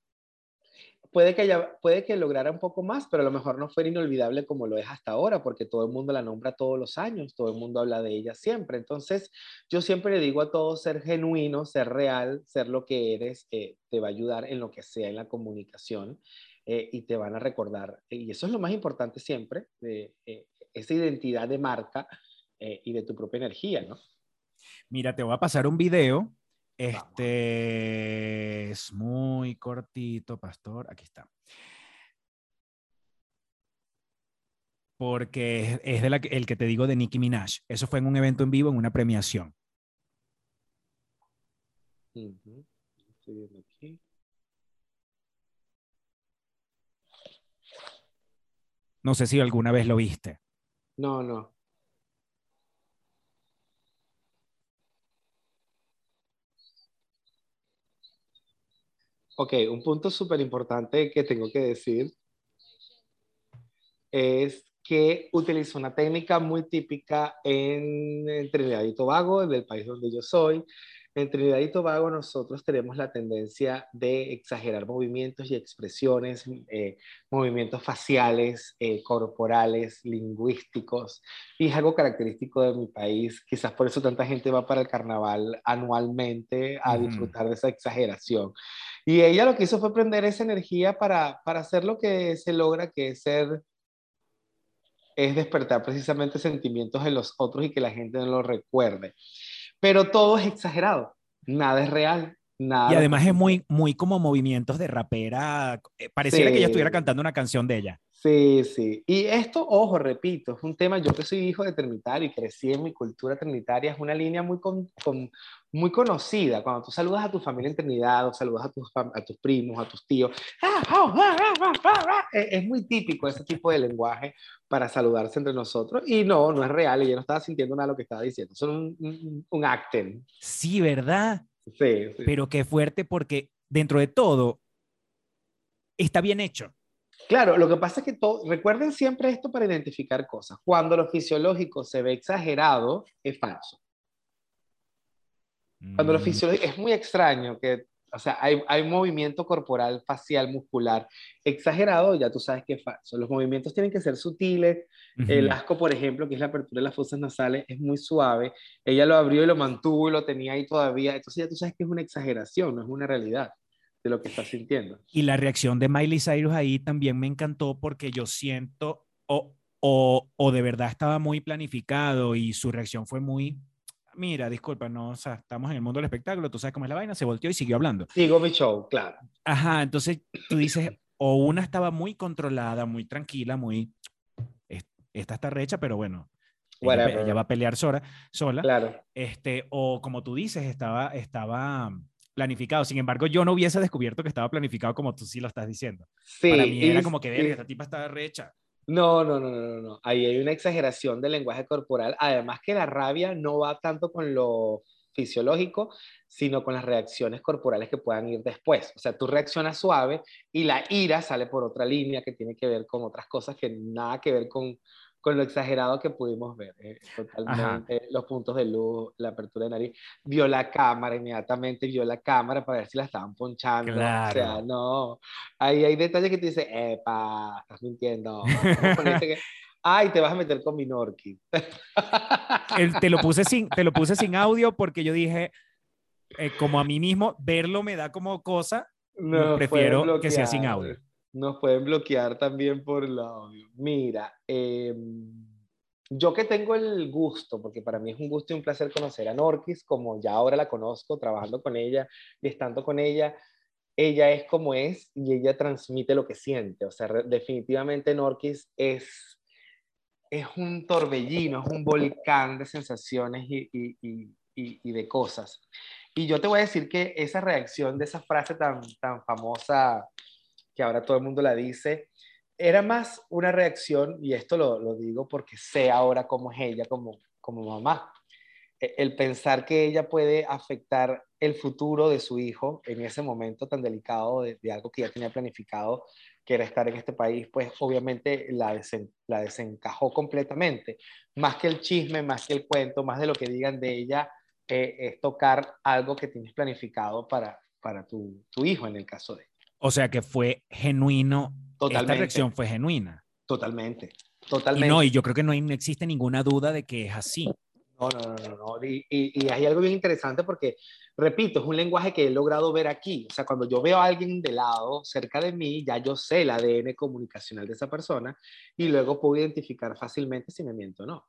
puede que, haya, puede que lograra un poco más, pero a lo mejor no fue inolvidable como lo es hasta ahora, porque todo el mundo la nombra todos los años, todo el mundo habla de ella siempre. Entonces, yo siempre le digo a todos ser genuino, ser real, ser lo que eres, eh, te va a ayudar en lo que sea en la comunicación eh, y te van a recordar. Y eso es lo más importante siempre, de, eh, esa identidad de marca y de tu propia energía, ¿no? Mira, te voy a pasar un video este es muy cortito, pastor. Aquí está. Porque es, de el que te digo de Nicki Minaj. Eso fue en un evento en vivo, en una premiación. No sé si alguna vez lo viste. No, no. Ok, un punto súper importante que tengo que decir es que utilizo una técnica muy típica en, Trinidad y Tobago, del país donde yo soy. En Trinidad y Tobago nosotros tenemos la tendencia de exagerar movimientos y expresiones, eh, movimientos faciales, eh, corporales, lingüísticos, y es algo característico de mi país. Quizás por eso tanta gente va para el carnaval anualmente a disfrutar de esa exageración. Y ella lo que hizo fue prender esa energía para, para hacer lo que se logra, que es ser, es despertar precisamente sentimientos en los otros y que la gente no lo recuerde. Pero todo es exagerado, nada es real. Nada y además es muy, muy como movimientos de rapera. Eh, pareciera que ella estuviera cantando una canción de ella. Sí, sí. Y esto, ojo, repito, es un tema, yo que soy hijo de trinitario y crecí en mi cultura trinitaria, es una línea muy, con, muy conocida. Cuando tú saludas a tu familia en Trinidad o saludas a tus, a tus primos, a tus tíos, es muy típico ese tipo de lenguaje para saludarse entre nosotros. Y no, no es real, ella no estaba sintiendo nada de lo que estaba diciendo, son un, un, un acten. Sí, ¿verdad? Sí, sí. Pero qué fuerte porque dentro de todo está bien hecho. Claro, lo que pasa es que recuerden siempre esto para identificar cosas. Cuando lo fisiológico se ve exagerado, es falso. Cuando lo mm. fisiológico es muy extraño que, o sea, hay, hay, movimiento corporal, facial, muscular exagerado, ya tú sabes que es falso. Los movimientos tienen que ser sutiles. El asco, por ejemplo, que es la apertura de las fosas nasales, es muy suave. Ella lo abrió y lo mantuvo y lo tenía ahí todavía. Entonces ya tú sabes que es una exageración, no es una realidad de lo que estás sintiendo. Y la reacción de Miley Cyrus ahí también me encantó porque yo siento, o, o, o de verdad estaba muy planificado y su reacción fue muy, mira, disculpa, no, o sea, estamos en el mundo del espectáculo, tú sabes cómo es la vaina, se volteó y siguió hablando. Sigo mi show, claro. Ajá, entonces tú dices, o una estaba muy controlada, muy tranquila, muy, esta está recha, pero bueno, ella, va a pelear sola, sola. Claro. Este, o como tú dices, estaba, estaba planificado. Sin embargo, yo no hubiese descubierto que estaba planificado como tú sí lo estás diciendo. Sí, Para mí era como que, esta tipa estaba recha. No, no, no, no, no. Ahí hay una exageración del lenguaje corporal. Además que la rabia no va tanto con lo fisiológico, sino con las reacciones corporales que puedan ir después. O sea, tú reaccionas suave y la ira sale por otra línea que tiene que ver con otras cosas que nada que ver con, con lo exagerado que pudimos ver. eh, totalmente, los puntos de luz, la apertura de nariz. Vio la cámara, inmediatamente vio la cámara para ver si la estaban ponchando. O sea, Claro. no. Ahí hay detalles que te dicen, epa, estás mintiendo. Ay, te vas a meter con mi Norqui. El- te, lo puse sin, te lo puse sin audio porque yo dije, eh, como a mí mismo, verlo me da como cosa. Nos prefiero que sea sin audio. Nos pueden bloquear también por el audio. Mira, eh, yo que tengo el gusto, porque para mí es un gusto y un placer conocer a Norquis, como ya ahora la conozco, trabajando con ella y estando con ella, ella es como es y ella transmite lo que siente. O sea, definitivamente Norquis es, es un torbellino, es un volcán de sensaciones y- y- y- y de cosas. Y yo te voy a decir que esa reacción de esa frase tan, tan famosa que ahora todo el mundo la dice, era más una reacción, y esto lo, lo digo porque sé ahora cómo es ella como, como mamá, E- el pensar que ella puede afectar el futuro de su hijo en ese momento tan delicado de, algo que ya tenía planificado, que era estar en este país, pues obviamente la, la desencajó completamente. Más que el chisme, más que el cuento, más de lo que digan de ella, eh, es tocar algo que tienes planificado para, para tu, tu hijo en el caso de O sea que fue genuino. Esta Totalmente. reacción fue genuina. Totalmente, Y totalmente. no, y yo creo que no, hay- no existe ninguna duda de que es así. No, no, no, no, no. Y, y, y hay algo bien interesante porque, repito, es un lenguaje que he logrado ver aquí. O sea, cuando yo veo a alguien de lado, cerca de mí, ya yo sé el ADN comunicacional de esa persona y luego puedo identificar fácilmente si me miento o no.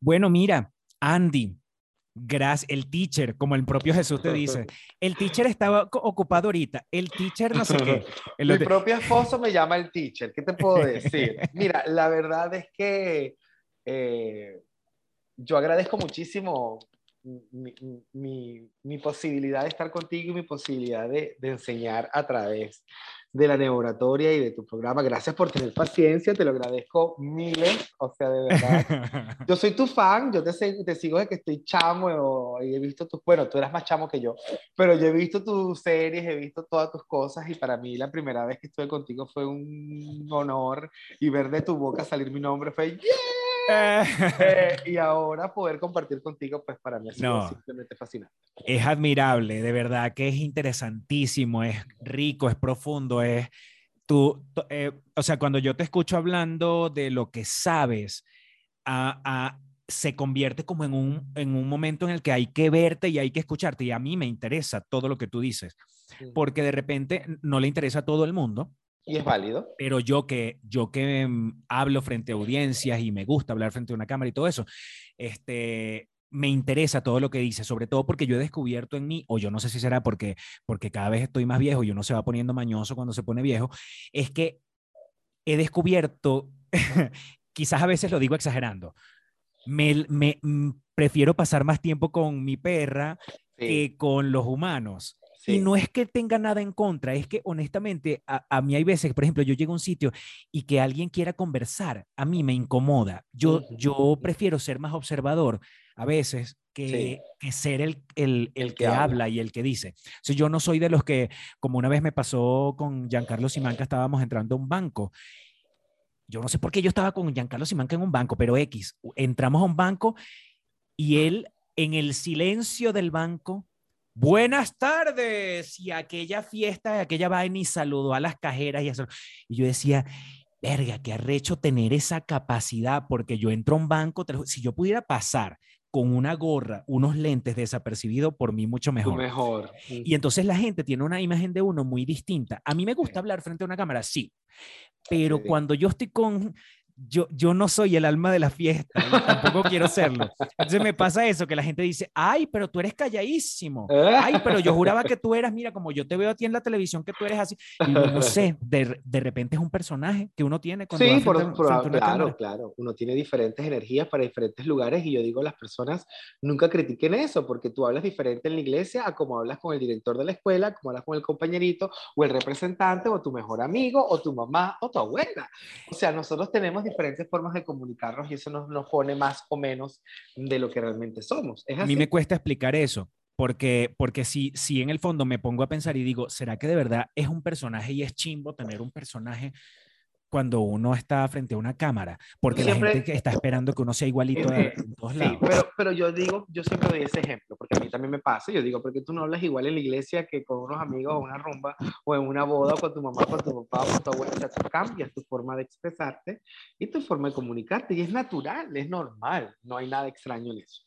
Bueno, mira, Andy, gracias, el teacher, como el propio Jesús te dice, el teacher estaba ocupado ahorita, el teacher no sé qué. el Mi propio esposo me llama el teacher. ¿Qué te puedo decir? Mira, la verdad es que eh, yo agradezco muchísimo mi, mi- mi posibilidad de estar contigo y mi posibilidad de, de enseñar a través de la neuratoria y de tu programa. Gracias por tener paciencia, te lo agradezco miles, o sea, de verdad. Yo soy tu fan, yo te, te sigo desde que estoy chamo o- y he visto tus, bueno, tú eras más chamo que yo, pero yo he visto tus series, he visto todas tus cosas y para mí la primera vez que estuve contigo fue un honor y ver de tu boca salir mi nombre fue ¡yeah! Eh, y ahora poder compartir contigo, pues para mí No. simplemente fascinante. es admirable, de verdad que es interesantísimo, es rico, es profundo, es tú, tú, eh, o sea, cuando yo te escucho hablando de lo que sabes, a- a- se convierte como en un, en un momento en el que hay que verte y hay que escucharte. Y a mí me interesa todo lo que tú dices, porque de repente no le interesa a todo el mundo, Y es válido. pero yo que, yo que mm, hablo frente a audiencias y me gusta hablar frente a una cámara y todo eso, este, me interesa todo lo que dice, sobre todo porque yo he descubierto en mí, o yo no sé si será porque, porque cada vez estoy más viejo y uno se va poniendo mañoso cuando se pone viejo, es que he descubierto, quizás a veces lo digo exagerando, me, me mm, prefiero pasar más tiempo con mi perra Sí, que con los humanos. Sí. Y no es que tenga nada en contra, es que honestamente a, a mí hay veces, por ejemplo, yo llego a un sitio y que alguien quiera conversar, a mí me incomoda. Yo, yo prefiero ser más observador a veces que, Sí. que ser el, el, el El que, que habla. habla y el que dice. O sea, yo no soy de los que, como una vez me pasó con Giancarlo Simanca, estábamos entrando a un banco. Yo no sé por qué yo estaba con Giancarlo Simanca en un banco, pero X, entramos a un banco y él en el silencio del banco, buenas tardes, y aquella fiesta, aquella vaina y saludó a las cajeras y eso. Y yo decía, verga, qué arrecho tener esa capacidad, porque yo entro a un banco, si yo pudiera pasar con una gorra, unos lentes desapercibido, por mí mucho mejor. Y entonces la gente tiene una imagen de uno muy distinta. A mí me gusta Sí. hablar frente a una cámara, sí, pero Sí. cuando yo estoy con, yo, yo no soy el alma de la fiesta, tampoco quiero serlo. Entonces me pasa eso, que la gente dice, ay, pero tú eres calladísimo. Ay, pero yo juraba que tú eras, mira, como yo te veo a ti en la televisión, que tú eres así. Y no sé, de, de repente es un personaje que uno tiene cuando Sí, frente por, frente claro, cámara. claro. Uno tiene diferentes energías para diferentes lugares y yo digo, las personas nunca critiquen eso, porque tú hablas diferente en la iglesia a como hablas con el director de la escuela, como hablas con el compañerito o el representante o tu mejor amigo o tu mamá o tu abuela. O sea, nosotros tenemos diferentes formas de comunicarnos y eso nos, nos pone más o menos de lo que realmente somos. ¿Es A mí me cuesta explicar eso. Porque, porque si, si en el fondo me pongo a pensar y digo, ¿será que de verdad es un personaje y es chimbo tener un personaje cuando uno está frente a una cámara, porque la gente está esperando que uno sea igualito en todos lados. Sí, pero, pero yo digo, yo siempre doy ese ejemplo, porque a mí también me pasa, yo digo, porque tú no hablas igual en la iglesia que con unos amigos o una rumba, o en una boda, con tu mamá, con tu papá, con tu abuela, o sea, tú cambias tu forma de expresarte y tu forma de comunicarte, y es natural, es normal, no hay nada extraño en eso.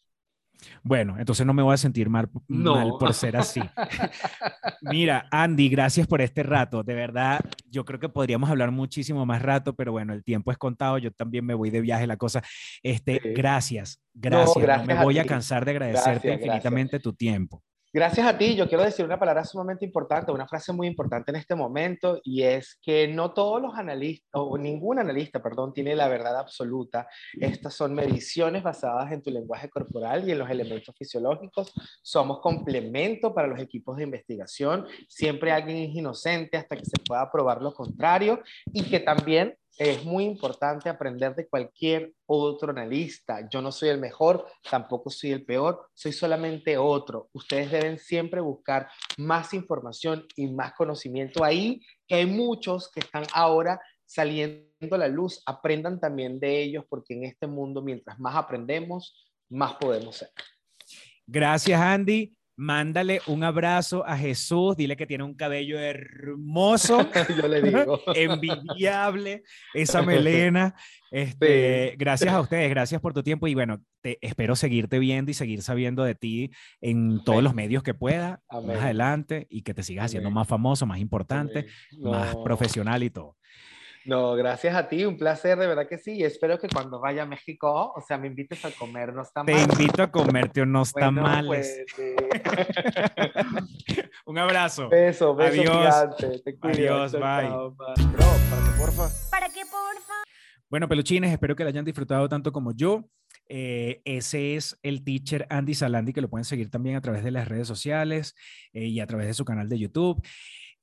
Bueno, entonces no me voy a sentir mal, mal por ser así. Mira, Andy, gracias por este rato. De verdad, yo creo que podríamos hablar muchísimo más rato, pero bueno, el tiempo es contado. Yo también me voy de viaje, la cosa. Este, gracias, gracias. No, me voy a, cansar de agradecerte infinitamente tu tiempo. Gracias a ti. Yo quiero decir una palabra sumamente importante, una frase muy importante en este momento, y es que no todos los analistas, o ningún analista, perdón, tiene la verdad absoluta. Estas son mediciones basadas en tu lenguaje corporal y en los elementos fisiológicos. Somos complemento para los equipos de investigación. Siempre alguien es inocente hasta que se pueda probar lo contrario, y que también es muy importante aprender de cualquier otro analista. Yo no soy el mejor, tampoco soy el peor, soy solamente otro. Ustedes deben siempre buscar más información y más conocimiento ahí, que hay muchos que están ahora saliendo a la luz. Aprendan también de ellos, porque en este mundo, mientras más aprendemos, más podemos ser. Gracias, Andy. Mándale un abrazo a Jesús, dile que tiene un cabello hermoso, yo le digo, envidiable, esa melena. Este, Gracias a ustedes, gracias por tu tiempo y bueno, te espero seguirte viendo y seguir sabiendo de ti en todos los medios que pueda más adelante y que te sigas haciendo más famoso, más importante, más profesional y todo. No, gracias a ti, un placer, de verdad que sí. Y espero que cuando vaya a México, o sea, me invites a comer unos tamales. Te invito a comerte unos tamales. Pues, un abrazo. Beso, beso Adiós. Adiós, bye. Bro, para que porfa. Para que porfa. Bueno, peluchines, espero que lo hayan disfrutado tanto como yo. Eh, ese es el teacher Andy Salandi, que lo pueden seguir también a través de las redes sociales eh, y a través de su canal de YouTube.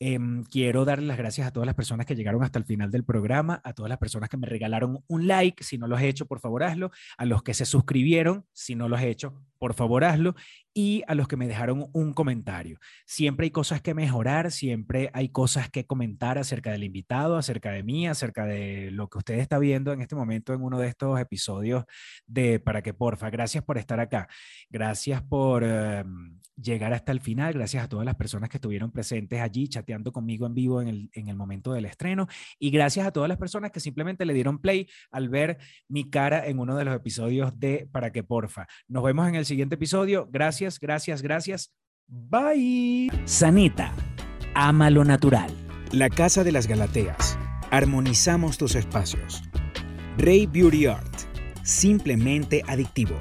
Em, quiero darle las gracias a todas las personas que llegaron hasta el final del programa, a todas las personas que me regalaron un like, si no lo has hecho, por favor hazlo, a los que se suscribieron, si no lo has hecho, por favor hazlo, y a los que me dejaron un comentario. Siempre hay cosas que mejorar, siempre hay cosas que comentar acerca del invitado, acerca de mí, acerca de lo que usted está viendo en este momento en uno de estos episodios de Para que porfa. Gracias por estar acá. Gracias por em, llegar hasta el final. Gracias a todas las personas que estuvieron presentes allí chateando conmigo en vivo en el, en el momento del estreno. Y gracias a todas las personas que simplemente le dieron play al ver mi cara en uno de los episodios de Para que porfa. Nos vemos en el siguiente episodio. Gracias, gracias, gracias. Bye. Sanita. Ama lo natural. La Casa de las Galateas. Armonizamos tus espacios. Rey Beauty Art. Simplemente adictivo.